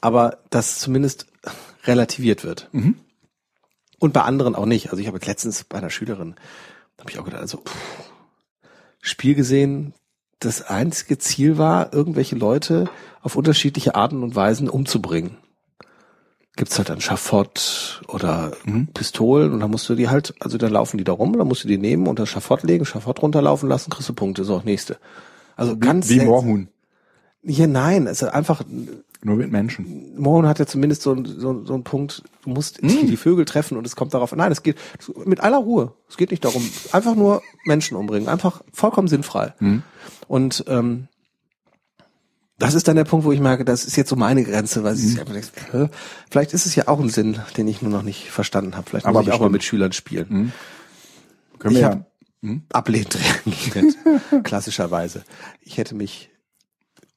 Speaker 2: aber dass zumindest relativiert wird. Mhm. Und bei anderen auch nicht. Also ich habe jetzt letztens bei einer Schülerin, habe ich auch gedacht, also pff, Spiel gesehen, das einzige Ziel war, irgendwelche Leute auf unterschiedliche Arten und Weisen umzubringen. Gibt's halt ein Schafott oder mhm. Pistolen und dann musst du die halt, also dann laufen die da rum, dann musst du die nehmen und das Schafott legen, Schafott runterlaufen lassen, kriegst du Punkte, so, nächste. Also
Speaker 1: wie,
Speaker 2: ganz
Speaker 1: wie Moorhuhn.
Speaker 2: Hier nein, es ist einfach
Speaker 1: nur mit Menschen.
Speaker 2: Moorhuhn hat ja zumindest so, so, so einen Punkt, du musst mm. die Vögel treffen und es kommt darauf. Nein, es geht mit aller Ruhe. Es geht nicht darum, einfach nur Menschen umbringen, einfach vollkommen sinnfrei. Mm. Und ähm, das ist dann der Punkt, wo ich merke, das ist jetzt so meine Grenze, weil mhm. ich, vielleicht ist es ja auch ein Sinn, den ich nur noch nicht verstanden habe. Vielleicht
Speaker 1: Aber
Speaker 2: muss ich auch mal mit Schülern spielen. Mhm.
Speaker 1: Können ich
Speaker 2: wir ja. Mhm. ablehnend reagiert, (laughs) klassischerweise. Ich hätte mich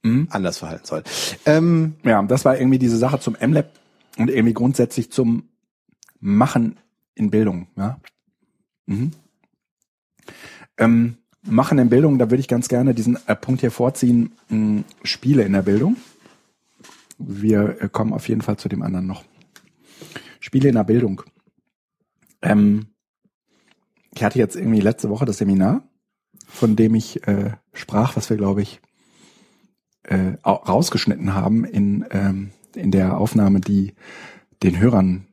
Speaker 2: mhm. anders verhalten sollen.
Speaker 1: Ähm, ja, das war irgendwie diese Sache zum MLab und irgendwie grundsätzlich zum Machen in Bildung. Ja. Mhm. Ähm, Machen in Bildung, da würde ich ganz gerne diesen äh, Punkt hier vorziehen, mh, hm, Spiele in der Bildung. Wir äh, kommen auf jeden Fall zu dem anderen noch. Spiele in der Bildung. Ähm, ich hatte jetzt irgendwie letzte Woche das Seminar, von dem ich äh, sprach, was wir, glaube ich, äh, rausgeschnitten haben in, ähm, in der Aufnahme, die den Hörern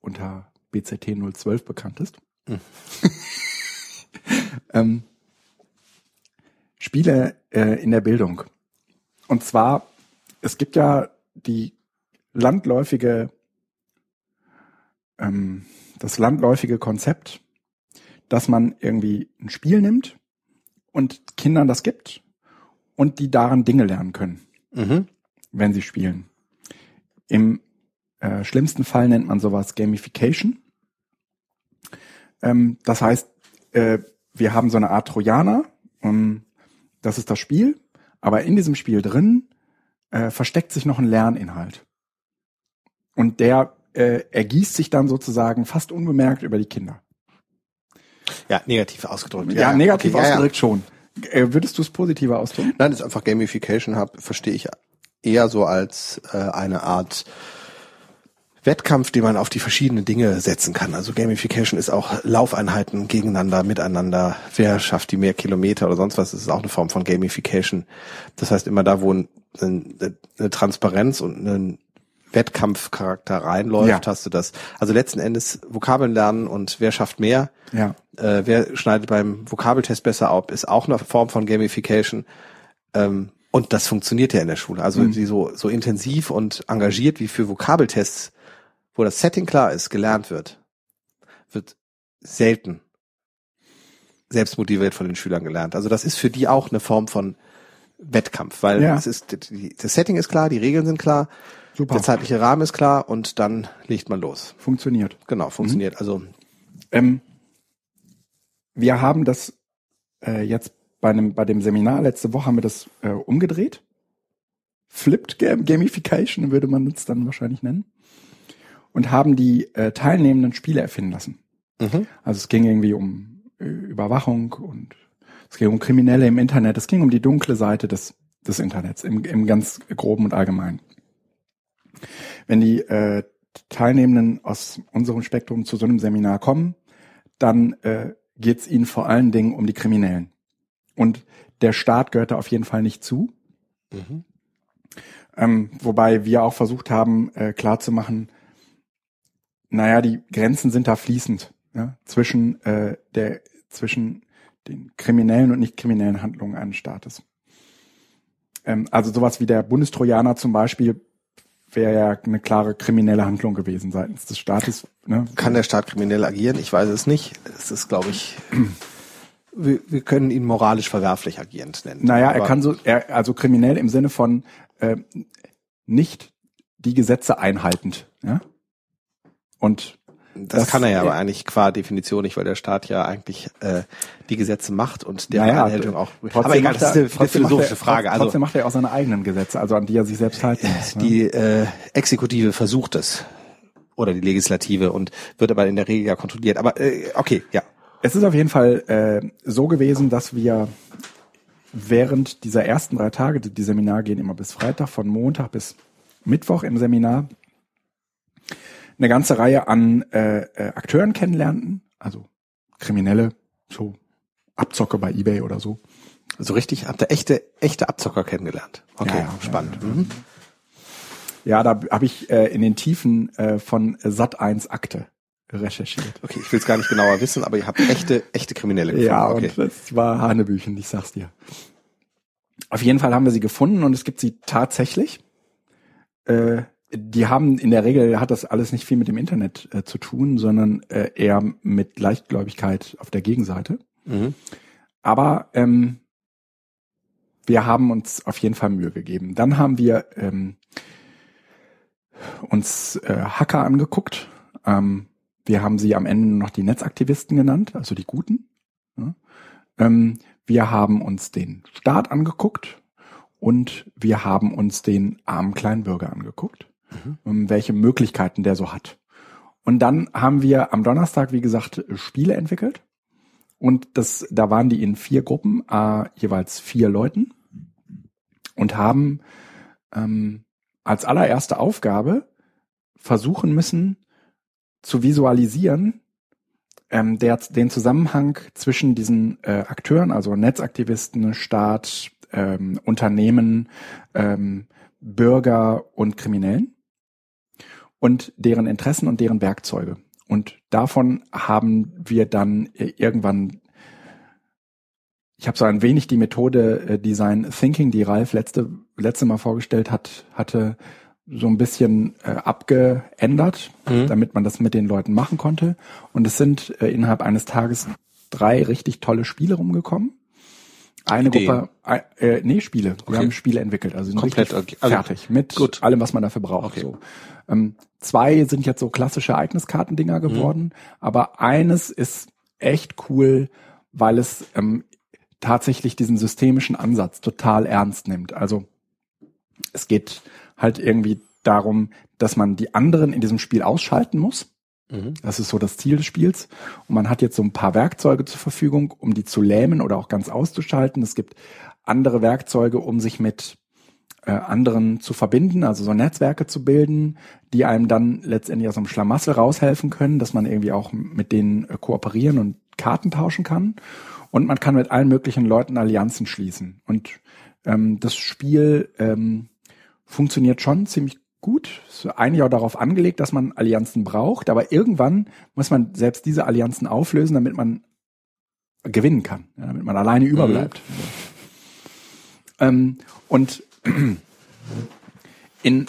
Speaker 1: unter BZT 012 bekannt ist. Mhm. (laughs) ähm, Spiele äh, in der Bildung. Und zwar, es gibt ja die landläufige, ähm, das landläufige Konzept, dass man irgendwie ein Spiel nimmt und Kindern das gibt und die daran Dinge lernen können, mhm. wenn sie spielen. Im äh, schlimmsten Fall nennt man sowas Gamification. Ähm, das heißt, äh, wir haben so eine Art Trojaner. Um, das ist das Spiel. Aber in diesem Spiel drin äh, versteckt sich noch ein Lerninhalt. Und der äh, ergießt sich dann sozusagen fast unbemerkt über die Kinder.
Speaker 2: Ja, negativ ausgedrückt.
Speaker 1: Ja, ja negativ okay, ausgedrückt ja, schon. Äh, würdest du es positiver ausdrücken?
Speaker 2: Nein, das ist einfach Gamification hab, verstehe ich eher so als äh, eine Art Wettkampf, den man auf die verschiedenen Dinge setzen kann. Also Gamification ist auch Laufeinheiten gegeneinander, miteinander. Wer schafft die mehr Kilometer oder sonst was? Das ist auch eine Form von Gamification. Das heißt, immer da, wo ein, eine, eine Transparenz und ein Wettkampfcharakter reinläuft, ja. hast du das. Also letzten Endes Vokabeln lernen und wer schafft mehr,
Speaker 1: ja.
Speaker 2: äh, wer schneidet beim Vokabeltest besser ab, ist auch eine Form von Gamification. Ähm, und das funktioniert ja in der Schule. Also mhm. sie so, so intensiv und engagiert wie für Vokabeltests, wo das Setting klar ist, gelernt wird, wird selten selbstmotiviert von den Schülern gelernt. Also das ist für die auch eine Form von Wettkampf, weil ja. es ist, das Setting ist klar, die Regeln sind klar, Super. der zeitliche Rahmen ist klar und dann legt man los.
Speaker 1: Funktioniert.
Speaker 2: Genau, funktioniert. Mhm. Also
Speaker 1: ähm, wir haben das äh, jetzt bei einem bei dem Seminar letzte Woche haben wir das äh, umgedreht. Flipped Gamification würde man es dann wahrscheinlich nennen. Und haben die äh, teilnehmenden Spiele erfinden lassen. Mhm. Also es ging irgendwie um äh, Überwachung und es ging um Kriminelle im Internet, es ging um die dunkle Seite des, des Internets im, im ganz groben und allgemeinen. Wenn die äh, Teilnehmenden aus unserem Spektrum zu so einem Seminar kommen, dann äh, geht es ihnen vor allen Dingen um die Kriminellen. Und der Staat gehört da auf jeden Fall nicht zu. Mhm. Ähm, wobei wir auch versucht haben, äh, klarzumachen, naja, die Grenzen sind da fließend ja, zwischen äh, der zwischen den kriminellen und nicht kriminellen Handlungen eines Staates. Ähm, also sowas wie der Bundestrojaner zum Beispiel wäre ja eine klare kriminelle Handlung gewesen seitens des Staates.
Speaker 2: Ne? Kann der Staat kriminell agieren? Ich weiß es nicht. Es ist, glaube ich, wir, wir können ihn moralisch verwerflich agierend nennen.
Speaker 1: Naja, er kann so, er, also kriminell im Sinne von äh, nicht die Gesetze einhaltend. Ja? Und
Speaker 2: das, das, kann er ja aber eigentlich qua Definition nicht, weil der Staat ja eigentlich äh, die Gesetze macht und der
Speaker 1: naja,
Speaker 2: Einhaltung auch.
Speaker 1: Aber egal, das ist eine, eine philosophische er, Frage. Also trotzdem macht er auch seine eigenen Gesetze, also an die er sich selbst halten muss.
Speaker 2: Ne? Die äh, Exekutive versucht es oder die Legislative und wird aber in der Regel ja kontrolliert. Aber äh, okay, ja.
Speaker 1: Es ist auf jeden Fall äh, so gewesen, dass wir während dieser ersten drei Tage, die Seminar gehen immer bis Freitag, von Montag bis Mittwoch im Seminar, eine ganze Reihe an äh, äh, Akteuren kennenlernten, also Kriminelle, so Abzocke bei eBay oder so.
Speaker 2: So richtig, habt ihr echte, echte Abzocker kennengelernt. Okay, ja, spannend. Ja, mhm.
Speaker 1: ja da habe ich äh, in den Tiefen äh, von Sat 1 Akte recherchiert.
Speaker 2: Okay, ich will es gar nicht genauer wissen, aber ihr habt echte, echte Kriminelle gefunden.
Speaker 1: Ja, okay. und das war Hanebüchen, ich sag's dir. Auf jeden Fall haben wir sie gefunden und es gibt sie tatsächlich. Äh, die haben in der Regel hat das alles nicht viel mit dem Internet äh, zu tun, sondern äh, eher mit Leichtgläubigkeit auf der Gegenseite. Mhm. Aber ähm, wir haben uns auf jeden Fall Mühe gegeben. Dann haben wir ähm, uns äh, Hacker angeguckt. Ähm, wir haben sie am Ende noch die Netzaktivisten genannt, also die Guten. Ja. Ähm, wir haben uns den Staat angeguckt und wir haben uns den armen kleinen Bürger angeguckt mhm. welche Möglichkeiten der so hat. Und dann haben wir am Donnerstag, wie gesagt, Spiele entwickelt. Und das, da waren die in vier Gruppen, äh, jeweils vier Leuten und haben ähm, als allererste Aufgabe versuchen müssen zu visualisieren, ähm, der, den Zusammenhang zwischen diesen äh, Akteuren, also Netzaktivisten, Staat, ähm, Unternehmen, ähm, Bürger und Kriminellen und deren Interessen und deren Werkzeuge. Und davon haben wir dann äh, irgendwann, ich habe so ein wenig die Methode äh, Design Thinking, die Ralf letzte, letzte Mal vorgestellt hat, hatte so ein bisschen äh, abgeändert, mhm. damit man das mit den Leuten machen konnte. Und es sind äh, innerhalb eines Tages drei richtig tolle Spiele rumgekommen. Eine Ideen. Gruppe, äh, nee, Spiele. Wir haben Spiele entwickelt, also sind Komplett okay. also, fertig mit gut. allem, was man dafür braucht. Okay. So. Ähm, zwei sind jetzt so klassische Ereigniskartendinger mhm. geworden, mhm. aber eines ist echt cool, weil es ähm, tatsächlich diesen systemischen Ansatz total ernst nimmt. Also es geht halt irgendwie darum, dass man die anderen in diesem Spiel ausschalten muss. Mhm. Das ist so das Ziel des Spiels. Und man hat jetzt so ein paar Werkzeuge zur Verfügung, um die zu lähmen oder auch ganz auszuschalten. Es gibt andere Werkzeuge, um sich mit äh, anderen zu verbinden, also so Netzwerke zu bilden, die einem dann letztendlich aus einem Schlamassel raushelfen können, dass man irgendwie auch mit denen äh, kooperieren und Karten tauschen kann. Und man kann mit allen möglichen Leuten Allianzen schließen. Und ähm, das Spiel ähm, funktioniert schon ziemlich gut. Ist eigentlich auch darauf angelegt, dass man Allianzen braucht, aber irgendwann muss man selbst diese Allianzen auflösen, damit man gewinnen kann, ja, damit man alleine überbleibt. Mhm. Ähm, und in,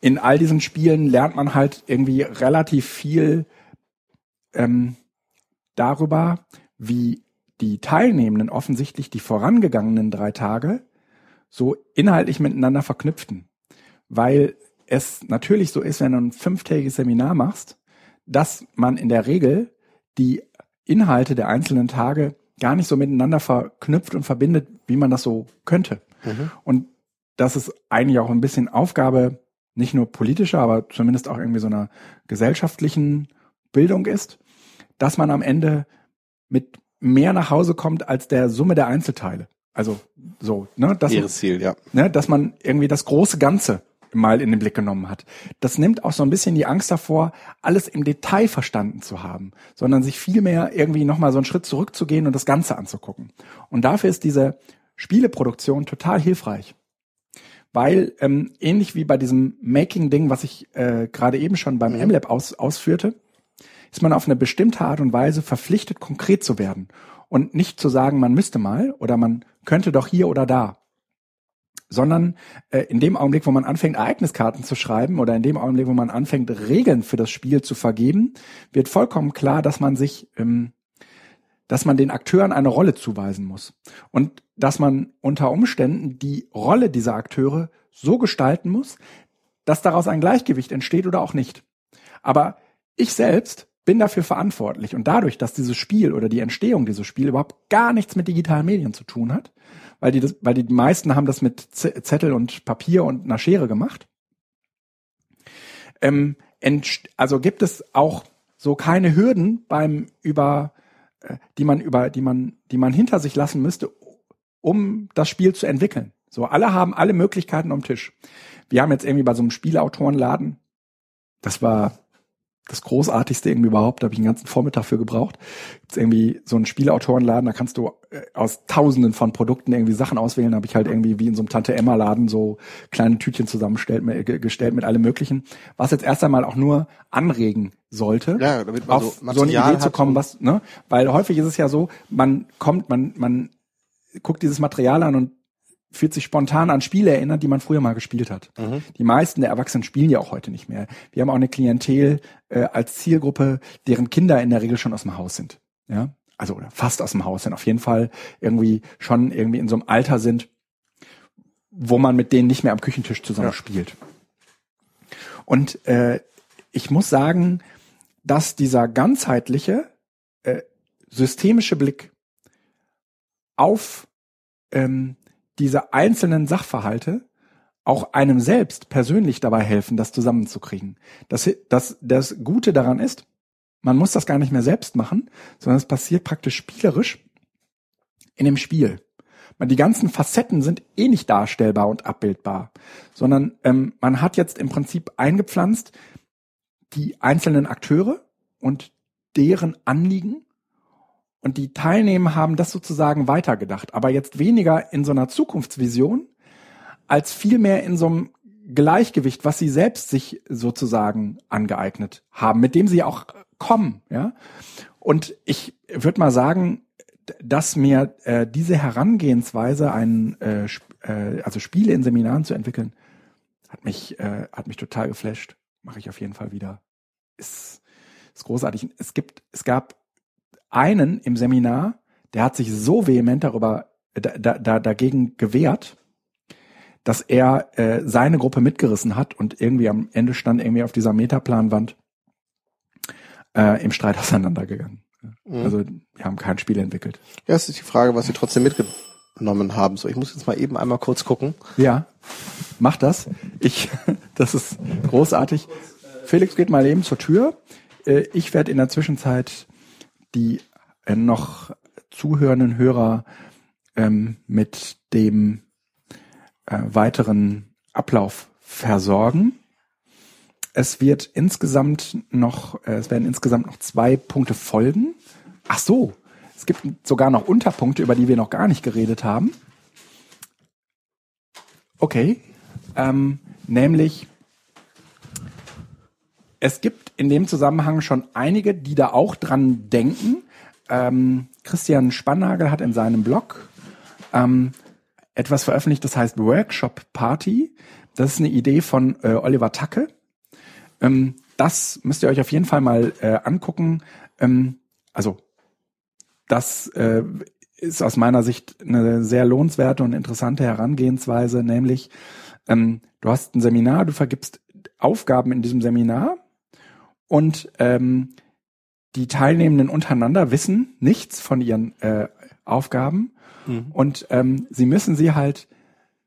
Speaker 1: in all diesen Spielen lernt man halt irgendwie relativ viel ähm, darüber, wie die Teilnehmenden offensichtlich die vorangegangenen drei Tage so inhaltlich miteinander verknüpften. Weil es natürlich so ist, wenn du ein fünftägiges Seminar machst, dass man in der Regel die Inhalte der einzelnen Tage gar nicht so miteinander verknüpft und verbindet, wie man das so könnte. Mhm. Und das ist eigentlich auch ein bisschen Aufgabe nicht nur politischer, aber zumindest auch irgendwie so einer gesellschaftlichen Bildung ist, dass man am Ende mit mehr nach Hause kommt als der Summe der Einzelteile. Also so, ne,
Speaker 2: dass, Ihres Ziel, ja.
Speaker 1: ne, dass man irgendwie das große Ganze mal in den Blick genommen hat. Das nimmt auch so ein bisschen die Angst davor, alles im Detail verstanden zu haben, sondern sich vielmehr irgendwie nochmal so einen Schritt zurückzugehen und das Ganze anzugucken. Und dafür ist diese Spieleproduktion total hilfreich. Weil ähm, ähnlich wie bei diesem Making-Ding, was ich äh, gerade eben schon beim mhm. MLab aus, ausführte, ist man auf eine bestimmte Art und Weise verpflichtet, konkret zu werden und nicht zu sagen, man müsste mal oder man könnte doch hier oder da, sondern äh, in dem Augenblick, wo man anfängt, Ereigniskarten zu schreiben oder in dem Augenblick, wo man anfängt, Regeln für das Spiel zu vergeben, wird vollkommen klar, dass man sich, ähm, dass man den Akteuren eine Rolle zuweisen muss und dass man unter Umständen die Rolle dieser Akteure so gestalten muss, dass daraus ein Gleichgewicht entsteht oder auch nicht. Aber ich selbst bin dafür verantwortlich. Und dadurch, dass dieses Spiel oder die Entstehung dieses Spiels überhaupt gar nichts mit digitalen Medien zu tun hat, weil die, das, weil die meisten haben das mit Zettel und Papier und einer Schere gemacht, ähm, also gibt es auch so keine Hürden beim über, äh, die man über, die man, die man hinter sich lassen müsste, um das Spiel zu entwickeln. So, alle haben alle Möglichkeiten am Tisch. Wir haben jetzt irgendwie bei so einem Spieleautorenladen, das war das Großartigste irgendwie überhaupt. Da habe ich einen ganzen Vormittag für gebraucht. Gibt's irgendwie so einen Spielautorenladen, da kannst du äh, aus Tausenden von Produkten irgendwie Sachen auswählen. Da habe ich halt irgendwie wie in so einem Tante Emma Laden so kleine Tütchen zusammengestellt gestellt mit allem Möglichen, was jetzt erst einmal auch nur anregen sollte,
Speaker 2: ja, damit man
Speaker 1: auf so, so eine Idee zu kommen, was, ne? Weil häufig ist es ja so, man kommt, man, man guckt dieses Material an und fühlt sich spontan an Spiele erinnert, die man früher mal gespielt hat. Mhm. Die meisten der Erwachsenen spielen ja auch heute nicht mehr. Wir haben auch eine Klientel äh, als Zielgruppe, deren Kinder in der Regel schon aus dem Haus sind. Ja, also oder fast aus dem Haus sind. Auf jeden Fall irgendwie schon irgendwie in so einem Alter sind, wo man mit denen nicht mehr am Küchentisch zusammen ja. spielt. Und äh, ich muss sagen, dass dieser ganzheitliche äh, systemische Blick auf ähm, diese einzelnen Sachverhalte auch einem selbst persönlich dabei helfen, das zusammenzukriegen. Das, das, das Gute daran ist, man muss das gar nicht mehr selbst machen, sondern es passiert praktisch spielerisch in dem Spiel. Die ganzen Facetten sind eh nicht darstellbar und abbildbar, sondern ähm, man hat jetzt im Prinzip eingepflanzt die einzelnen Akteure und deren Anliegen und die Teilnehmer haben das sozusagen weitergedacht, aber jetzt weniger in so einer Zukunftsvision, als vielmehr in so einem Gleichgewicht, was sie selbst sich sozusagen angeeignet haben, mit dem sie auch kommen, ja. Und ich würde mal sagen, dass mir äh, diese Herangehensweise, ein, äh, äh, also Spiele in Seminaren zu entwickeln, hat mich, äh, hat mich total geflasht. Mache ich auf jeden Fall wieder. Ist, ist großartig. Es gibt, es gab einen im Seminar, der hat sich so vehement darüber da, da, dagegen gewehrt, dass er äh, seine Gruppe mitgerissen hat und irgendwie am Ende stand irgendwie auf dieser Metaplanwand äh, im Streit (laughs) auseinandergegangen. Mhm. Also wir haben kein Spiel entwickelt.
Speaker 2: Ja, es ist die Frage, was sie trotzdem mitgenommen haben. So, ich muss jetzt mal eben einmal kurz gucken.
Speaker 1: Ja, mach das. Ich, (laughs) das ist großartig. Felix geht mal eben zur Tür. Äh, ich werde in der Zwischenzeit die äh, noch zuhörenden Hörer ähm, mit dem äh, weiteren Ablauf versorgen. Es wird insgesamt noch, äh, es werden insgesamt noch zwei Punkte folgen. Ach so, es gibt sogar noch Unterpunkte, über die wir noch gar nicht geredet haben. Okay, ähm, nämlich es gibt in dem Zusammenhang schon einige, die da auch dran denken. Ähm, Christian Spannagel hat in seinem Blog ähm, etwas veröffentlicht, das heißt Workshop Party. Das ist eine Idee von äh, Oliver Tacke. Ähm, das müsst ihr euch auf jeden Fall mal äh, angucken. Ähm, also das äh, ist aus meiner Sicht eine sehr lohnenswerte und interessante Herangehensweise, nämlich ähm, du hast ein Seminar, du vergibst Aufgaben in diesem Seminar und ähm, die Teilnehmenden untereinander wissen nichts von ihren äh, Aufgaben mhm. und ähm, sie müssen sie halt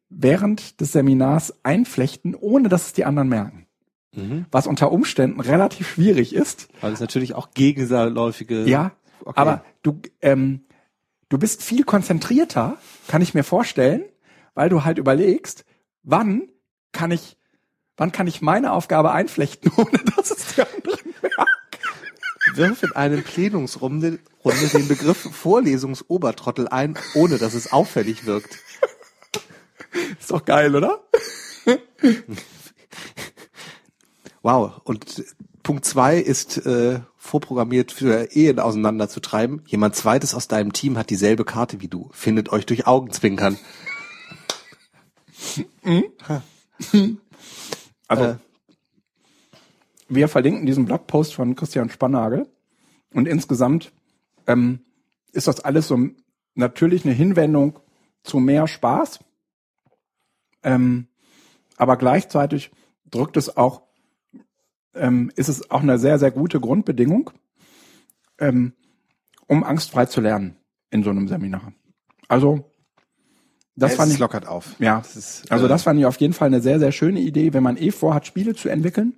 Speaker 1: während des Seminars einflechten, ohne dass es die anderen merken. Mhm. Was unter Umständen relativ schwierig ist.
Speaker 2: Weil es natürlich auch gegenläufige.
Speaker 1: Ja, okay. aber du, ähm, du bist viel konzentrierter, kann ich mir vorstellen, weil du halt überlegst, wann kann ich, wann kann ich meine Aufgabe einflechten, (laughs) ohne dass es die anderen merken.
Speaker 2: Wirf in einem Plenumsrunde Runde den Begriff Vorlesungsobertrottel ein, ohne dass es auffällig wirkt.
Speaker 1: Ist doch geil, oder?
Speaker 2: Wow. Und Punkt zwei ist äh, vorprogrammiert für Ehen auseinanderzutreiben. Jemand zweites aus deinem Team hat dieselbe Karte wie du. Findet euch durch Augenzwinkern.
Speaker 1: Also, äh, wir verlinken diesen Blogpost von Christian Spannagel. Und insgesamt ähm, ist das alles so natürlich eine Hinwendung zu mehr Spaß. Ähm, aber gleichzeitig drückt es auch ähm, ist es auch eine sehr, sehr gute Grundbedingung, ähm, um angstfrei zu lernen in so einem Seminar. Also das
Speaker 2: ja,
Speaker 1: fand ich
Speaker 2: lockert auf.
Speaker 1: Ja, das ist, also äh, das fand ich auf jeden Fall eine sehr, sehr schöne Idee. Wenn man eh vorhat, Spiele zu entwickeln,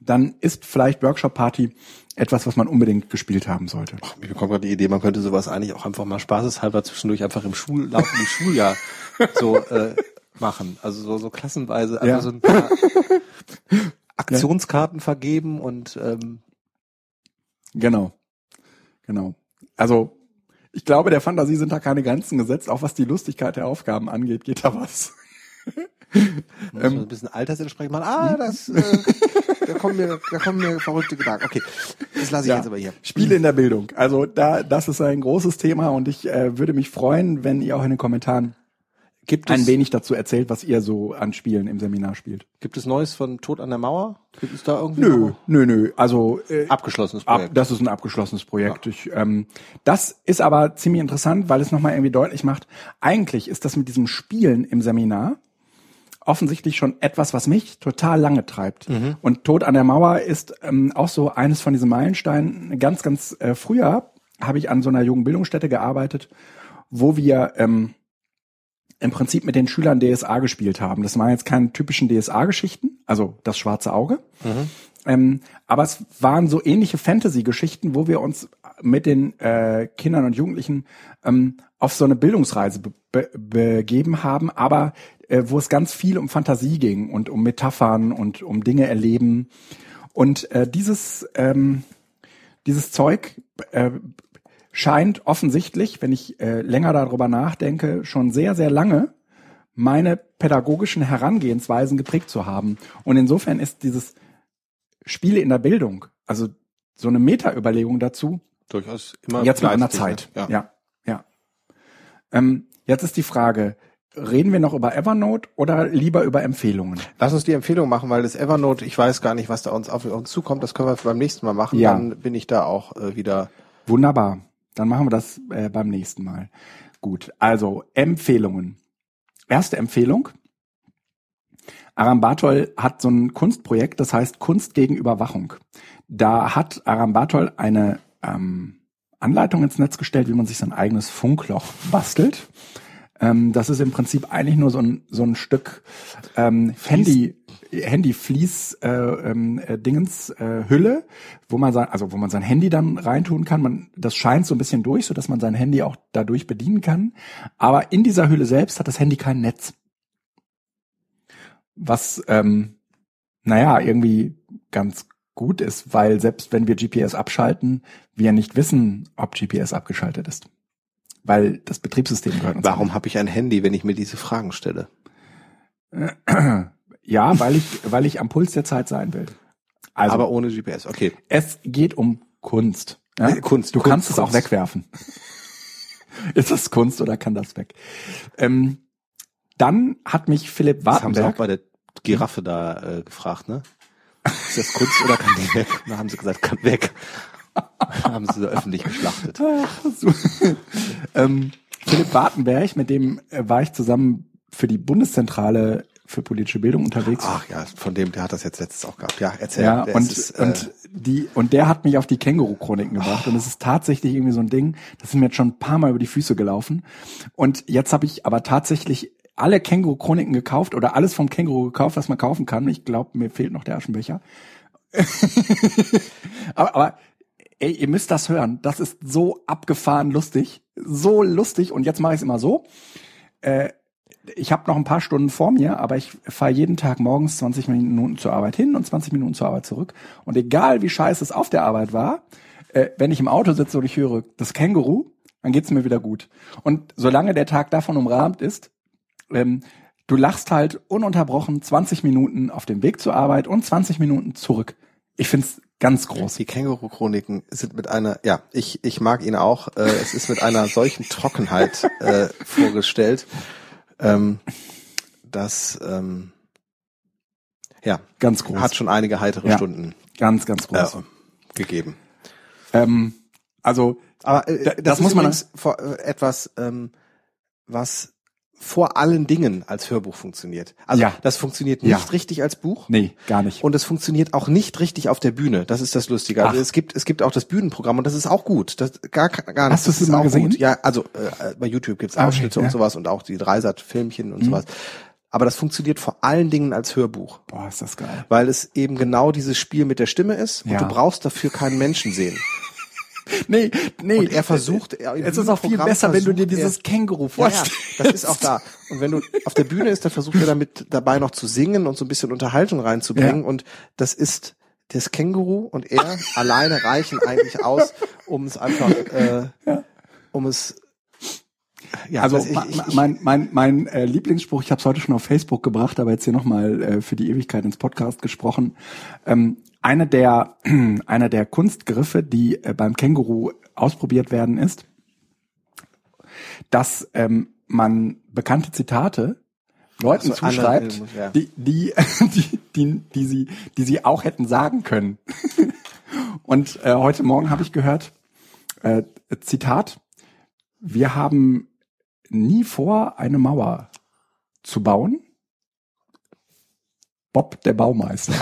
Speaker 1: dann ist vielleicht Workshop Party etwas, was man unbedingt gespielt haben sollte.
Speaker 2: Ach, ich bekomme gerade die Idee, man könnte sowas eigentlich auch einfach mal spaßeshalber zwischendurch einfach im Schul laufenden Schuljahr (laughs) so äh, machen. Also so, so klassenweise, also ja. so ein paar (laughs) Aktionskarten ja. vergeben und ähm
Speaker 1: genau, genau. Also ich glaube, der Fantasie sind da keine Grenzen gesetzt. Auch was die Lustigkeit der Aufgaben angeht, geht da was.
Speaker 2: Muss ähm, ein bisschen altersentsprechend machen. Ah, das, äh, da kommen mir, da kommen mir verrückte Gedanken. Okay, das lasse ich ja, jetzt aber hier.
Speaker 1: Spiele in der Bildung. Also da, das ist ein großes Thema und ich äh, würde mich freuen, wenn ihr auch in den Kommentaren Gibt ein wenig dazu erzählt, was ihr so an Spielen im Seminar spielt.
Speaker 2: Gibt es Neues von Tod an der Mauer? Gibt es da irgendwie?
Speaker 1: Nö, nö, nö. Also
Speaker 2: äh, abgeschlossenes Projekt.
Speaker 1: Ab, das ist ein abgeschlossenes Projekt. Ja. Ich, ähm, das ist aber ziemlich interessant, weil es nochmal irgendwie deutlich macht. Eigentlich ist das mit diesem Spielen im Seminar offensichtlich schon etwas, was mich total lange treibt. Mhm. Und Tod an der Mauer ist ähm, auch so eines von diesen Meilensteinen. Ganz, ganz äh, früher habe ich an so einer Jugendbildungsstätte gearbeitet, wo wir ähm, im Prinzip mit den Schülern DSA gespielt haben. Das waren jetzt keine typischen DSA-Geschichten, also das schwarze Auge. Mhm. Ähm, aber es waren so ähnliche Fantasy-Geschichten, wo wir uns mit den äh, Kindern und Jugendlichen ähm, auf so eine Bildungsreise be be begeben haben, aber äh, wo es ganz viel um Fantasie ging und um Metaphern und um Dinge erleben. Und äh, dieses ähm, dieses Zeug äh, scheint offensichtlich, wenn ich äh, länger darüber nachdenke, schon sehr, sehr lange meine pädagogischen Herangehensweisen geprägt zu haben. Und insofern ist dieses Spiele in der Bildung, also so eine Meta-Überlegung dazu,
Speaker 2: durchaus immer
Speaker 1: jetzt mal an der Zeit. Ne? Ja, ja. ja. Ähm, jetzt ist die Frage, reden wir noch über Evernote oder lieber über Empfehlungen?
Speaker 2: Lass uns die Empfehlung machen, weil das Evernote, ich weiß gar nicht, was da uns auf uns zukommt, das können wir beim nächsten Mal machen, ja. dann bin ich da auch äh, wieder.
Speaker 1: Wunderbar. Dann machen wir das äh, beim nächsten Mal. Gut, also Empfehlungen. Erste Empfehlung. Aram Bartol hat so ein Kunstprojekt, das heißt Kunst gegen Überwachung. Da hat Aram Bartol eine ähm, Anleitung ins Netz gestellt, wie man sich sein eigenes Funkloch bastelt. Ähm, das ist im Prinzip eigentlich nur so ein, so ein Stück ähm, Handy, Handy-Fließ äh, ähm, äh, Dingens äh, Hülle, wo man sein, also wo man sein Handy dann reintun kann. Man, das scheint so ein bisschen durch, so dass man sein Handy auch dadurch bedienen kann. Aber in dieser Hülle selbst hat das Handy kein Netz. Was, ähm, naja, irgendwie ganz gut ist, weil selbst wenn wir GPS abschalten, wir nicht wissen, ob GPS abgeschaltet ist. Weil das Betriebssystem gehört uns.
Speaker 2: Warum habe ich ein Handy, wenn ich mir diese Fragen stelle? (clears throat)
Speaker 1: Ja, weil ich, weil ich am Puls der Zeit sein will. Also,
Speaker 2: Aber ohne GPS, okay.
Speaker 1: es geht um Kunst. Ja?
Speaker 2: Äh, Kunst,
Speaker 1: Du
Speaker 2: Kunst,
Speaker 1: kannst es auch
Speaker 2: Kunst.
Speaker 1: wegwerfen. (laughs) ist das Kunst oder kann das weg? Ähm, dann hat mich Philipp
Speaker 2: Das haben sie auch
Speaker 1: Wartenberg,
Speaker 2: bei der Giraffe da äh, gefragt, ne? Ist das Kunst oder kann die weg? Da haben sie gesagt, kann weg. haben sie so öffentlich geschlachtet.
Speaker 1: Ähm, Philipp Wartenberg, mit dem äh, war ich zusammen für die Bundeszentrale für politische Bildung unterwegs.
Speaker 2: Ach ja, von dem, der hat das jetzt letztes auch gehabt. Ja, erzähl.
Speaker 1: Ja, und,
Speaker 2: ist, äh,
Speaker 1: und die, und der hat mich auf die Känguru-Chroniken gebracht. Und es ist tatsächlich irgendwie so ein Ding, das ist mir jetzt schon ein paar Mal über die Füße gelaufen. Und jetzt habe ich aber tatsächlich alle Känguru-Chroniken gekauft oder alles vom Känguru gekauft, was man kaufen kann. Ich glaube, mir fehlt noch der Aschenbecher. (laughs) aber, aber ey, ihr müsst das hören. Das ist so abgefahren lustig. So lustig. Und jetzt mache ich es immer so. Äh, ich habe noch ein paar Stunden vor mir, aber ich fahre jeden Tag morgens 20 Minuten zur Arbeit hin und 20 Minuten zur Arbeit zurück. Und egal wie scheiße es auf der Arbeit war, äh, wenn ich im Auto sitze und ich höre das Känguru, dann geht's mir wieder gut. Und solange der Tag davon umrahmt ist, ähm, du lachst halt ununterbrochen 20 Minuten auf dem Weg zur Arbeit und 20 Minuten zurück. Ich find's ganz groß.
Speaker 2: Die Känguru-Chroniken sind mit einer, ja, ich, ich mag ihn auch. Äh, es ist mit einer solchen Trockenheit äh, (laughs) vorgestellt, ähm, dass ähm, ja
Speaker 1: Ganz groß.
Speaker 2: hat schon einige heitere
Speaker 1: Ja.
Speaker 2: Stunden
Speaker 1: ganz, ganz
Speaker 2: äh,
Speaker 1: groß.
Speaker 2: gegeben.
Speaker 1: Ähm, also
Speaker 2: Aber äh,
Speaker 1: Da-
Speaker 2: das,
Speaker 1: das muss man-
Speaker 2: übrigens äh, etwas, ähm, was vor allen Dingen als Hörbuch funktioniert. Also
Speaker 1: Ja.
Speaker 2: das funktioniert nicht
Speaker 1: Ja.
Speaker 2: richtig als Buch.
Speaker 1: nee, gar nicht.
Speaker 2: Und es funktioniert auch nicht richtig auf der Bühne. Das ist das Lustige. Also
Speaker 1: Ach.
Speaker 2: es gibt es gibt auch das Bühnenprogramm und das ist auch gut. Das gar gar nicht.
Speaker 1: Hast du es
Speaker 2: ist
Speaker 1: mal
Speaker 2: auch
Speaker 1: gesehen?
Speaker 2: Gut. Ja, also äh, bei YouTube gibt's
Speaker 1: Ah, okay,
Speaker 2: Ausschnitte
Speaker 1: ja.
Speaker 2: und sowas und auch die Dreisat-Filmchen und
Speaker 1: Mhm.
Speaker 2: sowas. Aber das funktioniert vor allen Dingen als Hörbuch,
Speaker 1: Boah, ist das geil.
Speaker 2: weil es eben genau dieses Spiel mit der Stimme ist und du brauchst dafür keinen Menschen sehen. (laughs)
Speaker 1: Nee, nee.
Speaker 2: Und er versucht, er im
Speaker 1: es ist auch viel besser, wenn du dir
Speaker 2: versucht er-
Speaker 1: dieses Känguru
Speaker 2: Ja, ja,
Speaker 1: vorstellst.
Speaker 2: das ist auch da. Und wenn du auf der Bühne ist, dann versucht er damit dabei noch zu singen und so ein bisschen Unterhaltung reinzubringen.
Speaker 1: Ja.
Speaker 2: Und das ist das Känguru und er (laughs) alleine reichen eigentlich aus, um es einfach, äh, um es ja,
Speaker 1: also
Speaker 2: ich, ich,
Speaker 1: mein, mein, mein äh, Lieblingsspruch, ich habe es heute schon auf Facebook gebracht, aber jetzt hier nochmal äh, für die Ewigkeit ins Podcast gesprochen. Ähm, eine der, (clears throat) einer der Kunstgriffe, die äh, beim Känguru ausprobiert werden, ist, dass ähm, man bekannte Zitate Leuten
Speaker 2: so,
Speaker 1: zuschreibt,
Speaker 2: ja.
Speaker 1: die, die, (laughs) die, die, die, sie, die sie auch hätten sagen können. (laughs) Und äh, heute Morgen habe ich gehört, äh, Zitat, wir haben nie vor, eine Mauer zu bauen. Bob, der Baumeister.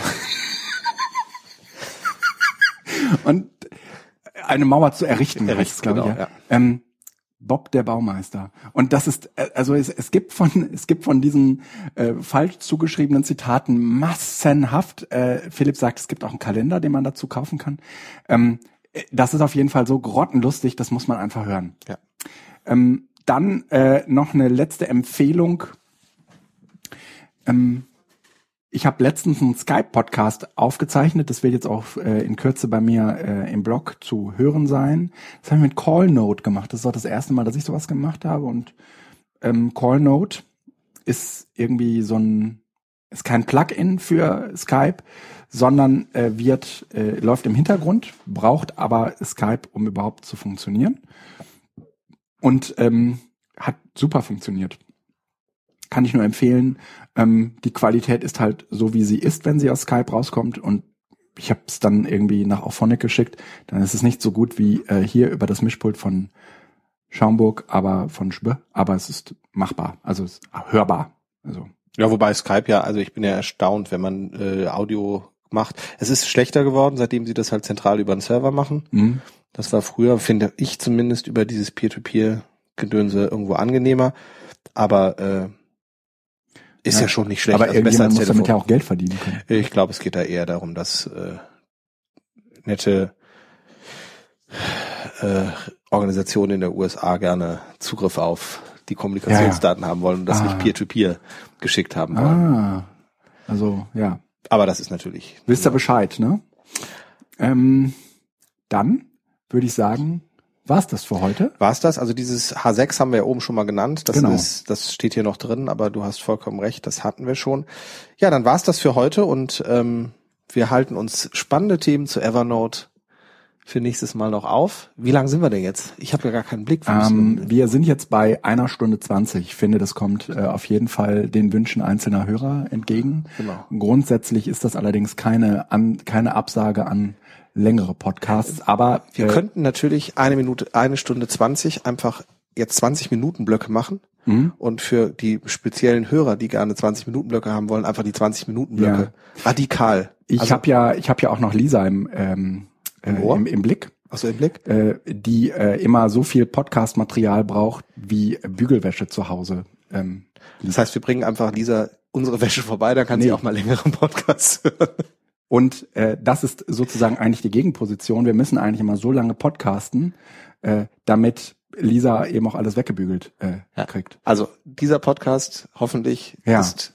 Speaker 1: Und eine Mauer zu errichten,
Speaker 2: Errichten,
Speaker 1: heißt glaube
Speaker 2: genau,
Speaker 1: ich. Ja.
Speaker 2: ja.
Speaker 1: Ähm, Bob, der Baumeister. Und das ist, äh, also es, es gibt von, (laughs) es gibt von diesen äh, falsch zugeschriebenen Zitaten massenhaft. Äh, Philipp sagt, es gibt auch einen Kalender, den man dazu kaufen kann. Ähm, äh, das ist auf jeden Fall so grottenlustig, das muss man einfach hören.
Speaker 2: Ja.
Speaker 1: Ähm, dann äh, noch eine letzte Empfehlung. Ähm, ich habe letztens einen Skype-Podcast aufgezeichnet. Das wird jetzt auch äh, in Kürze bei mir äh, im Blog zu hören sein. Das habe ich mit CallNote gemacht. Das ist auch das erste Mal, dass ich sowas gemacht habe. Und ähm, CallNote ist irgendwie so ein, ist kein Plugin für Skype, sondern äh, wird äh, läuft im Hintergrund, braucht aber Skype, um überhaupt zu funktionieren. Und ähm, hat super funktioniert. Kann ich nur empfehlen. Ähm, die Qualität ist halt so, wie sie ist, wenn sie aus Skype rauskommt. Und ich habe es dann irgendwie nach Auphonic geschickt. Dann ist es nicht so gut wie äh, hier über das Mischpult von Schaumburg, aber von Schbe. Aber es ist machbar, also es ist hörbar. Also
Speaker 2: ja, wobei Skype ja, also ich bin ja erstaunt, wenn man äh, Audio macht. Es ist schlechter geworden, seitdem sie das halt zentral über den Server machen.
Speaker 1: mh.
Speaker 2: Das war früher, finde ich zumindest, über dieses Peer-to-Peer-Gedönse irgendwo angenehmer. Aber äh, ist ja, ja schon nicht schlecht.
Speaker 1: Aber also besser als muss damit ja auch Geld verdienen können.
Speaker 2: Ich glaube, es geht da eher darum, dass äh, nette äh, Organisationen in der USA gerne Zugriff auf die Kommunikationsdaten ja, ja. haben wollen und das ah. nicht Peer-to-Peer -peer geschickt haben wollen.
Speaker 1: Ah. Also, ja.
Speaker 2: Aber das ist natürlich.
Speaker 1: Wisst ihr Bescheid, ne? Ähm, dann würde ich sagen, war's das für heute?
Speaker 2: War's das? Also dieses H6 haben wir ja oben schon mal genannt. Das genau. ist, das steht hier noch drin, aber du hast vollkommen recht, das hatten wir schon. Ja, dann war's das für heute und ähm, wir halten uns spannende Themen zu Evernote für nächstes Mal noch auf. Wie lang sind wir denn jetzt? Ich habe ja gar keinen Blick.
Speaker 1: Ähm, wir sind jetzt bei einer Stunde zwanzig. Ich finde, das kommt äh, auf jeden Fall den Wünschen einzelner Hörer entgegen. Genau. Grundsätzlich ist das allerdings keine, an, keine Absage an längere Podcasts, aber
Speaker 2: wir äh, könnten natürlich eine Minute, eine Stunde zwanzig einfach jetzt 20 Minuten Blöcke machen mhm. und für die speziellen Hörer, die gerne 20 Minuten Blöcke haben wollen, einfach die 20 Minuten Blöcke ja. radikal.
Speaker 1: Ich also, habe ja, ich habe ja auch noch Lisa im ähm, im, äh, im, im Blick.
Speaker 2: Achso, im Blick?
Speaker 1: Äh, die äh, immer so viel Podcast-Material braucht wie Bügelwäsche zu Hause. Ähm,
Speaker 2: das heißt, wir bringen einfach Lisa unsere Wäsche vorbei, dann kann nee. sie auch mal längeren Podcasts (laughs) hören.
Speaker 1: Und äh, das ist sozusagen eigentlich die Gegenposition. Wir müssen eigentlich immer so lange podcasten, äh, damit Lisa eben auch alles weggebügelt äh, ja. kriegt.
Speaker 2: Also dieser Podcast hoffentlich ja. ist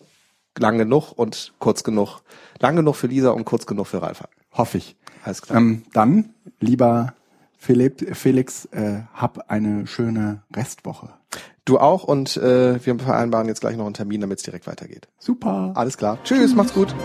Speaker 2: lang genug und kurz genug. Lang genug für Lisa und kurz genug für Ralf.
Speaker 1: Hoffe ich. Alles klar. Ähm, dann, lieber Philipp, Felix, äh, hab eine schöne Restwoche.
Speaker 2: Du auch und äh, wir vereinbaren jetzt gleich noch einen Termin, damit es direkt weitergeht.
Speaker 1: Super.
Speaker 2: Alles klar. Tschüss, Tschüss. macht's gut.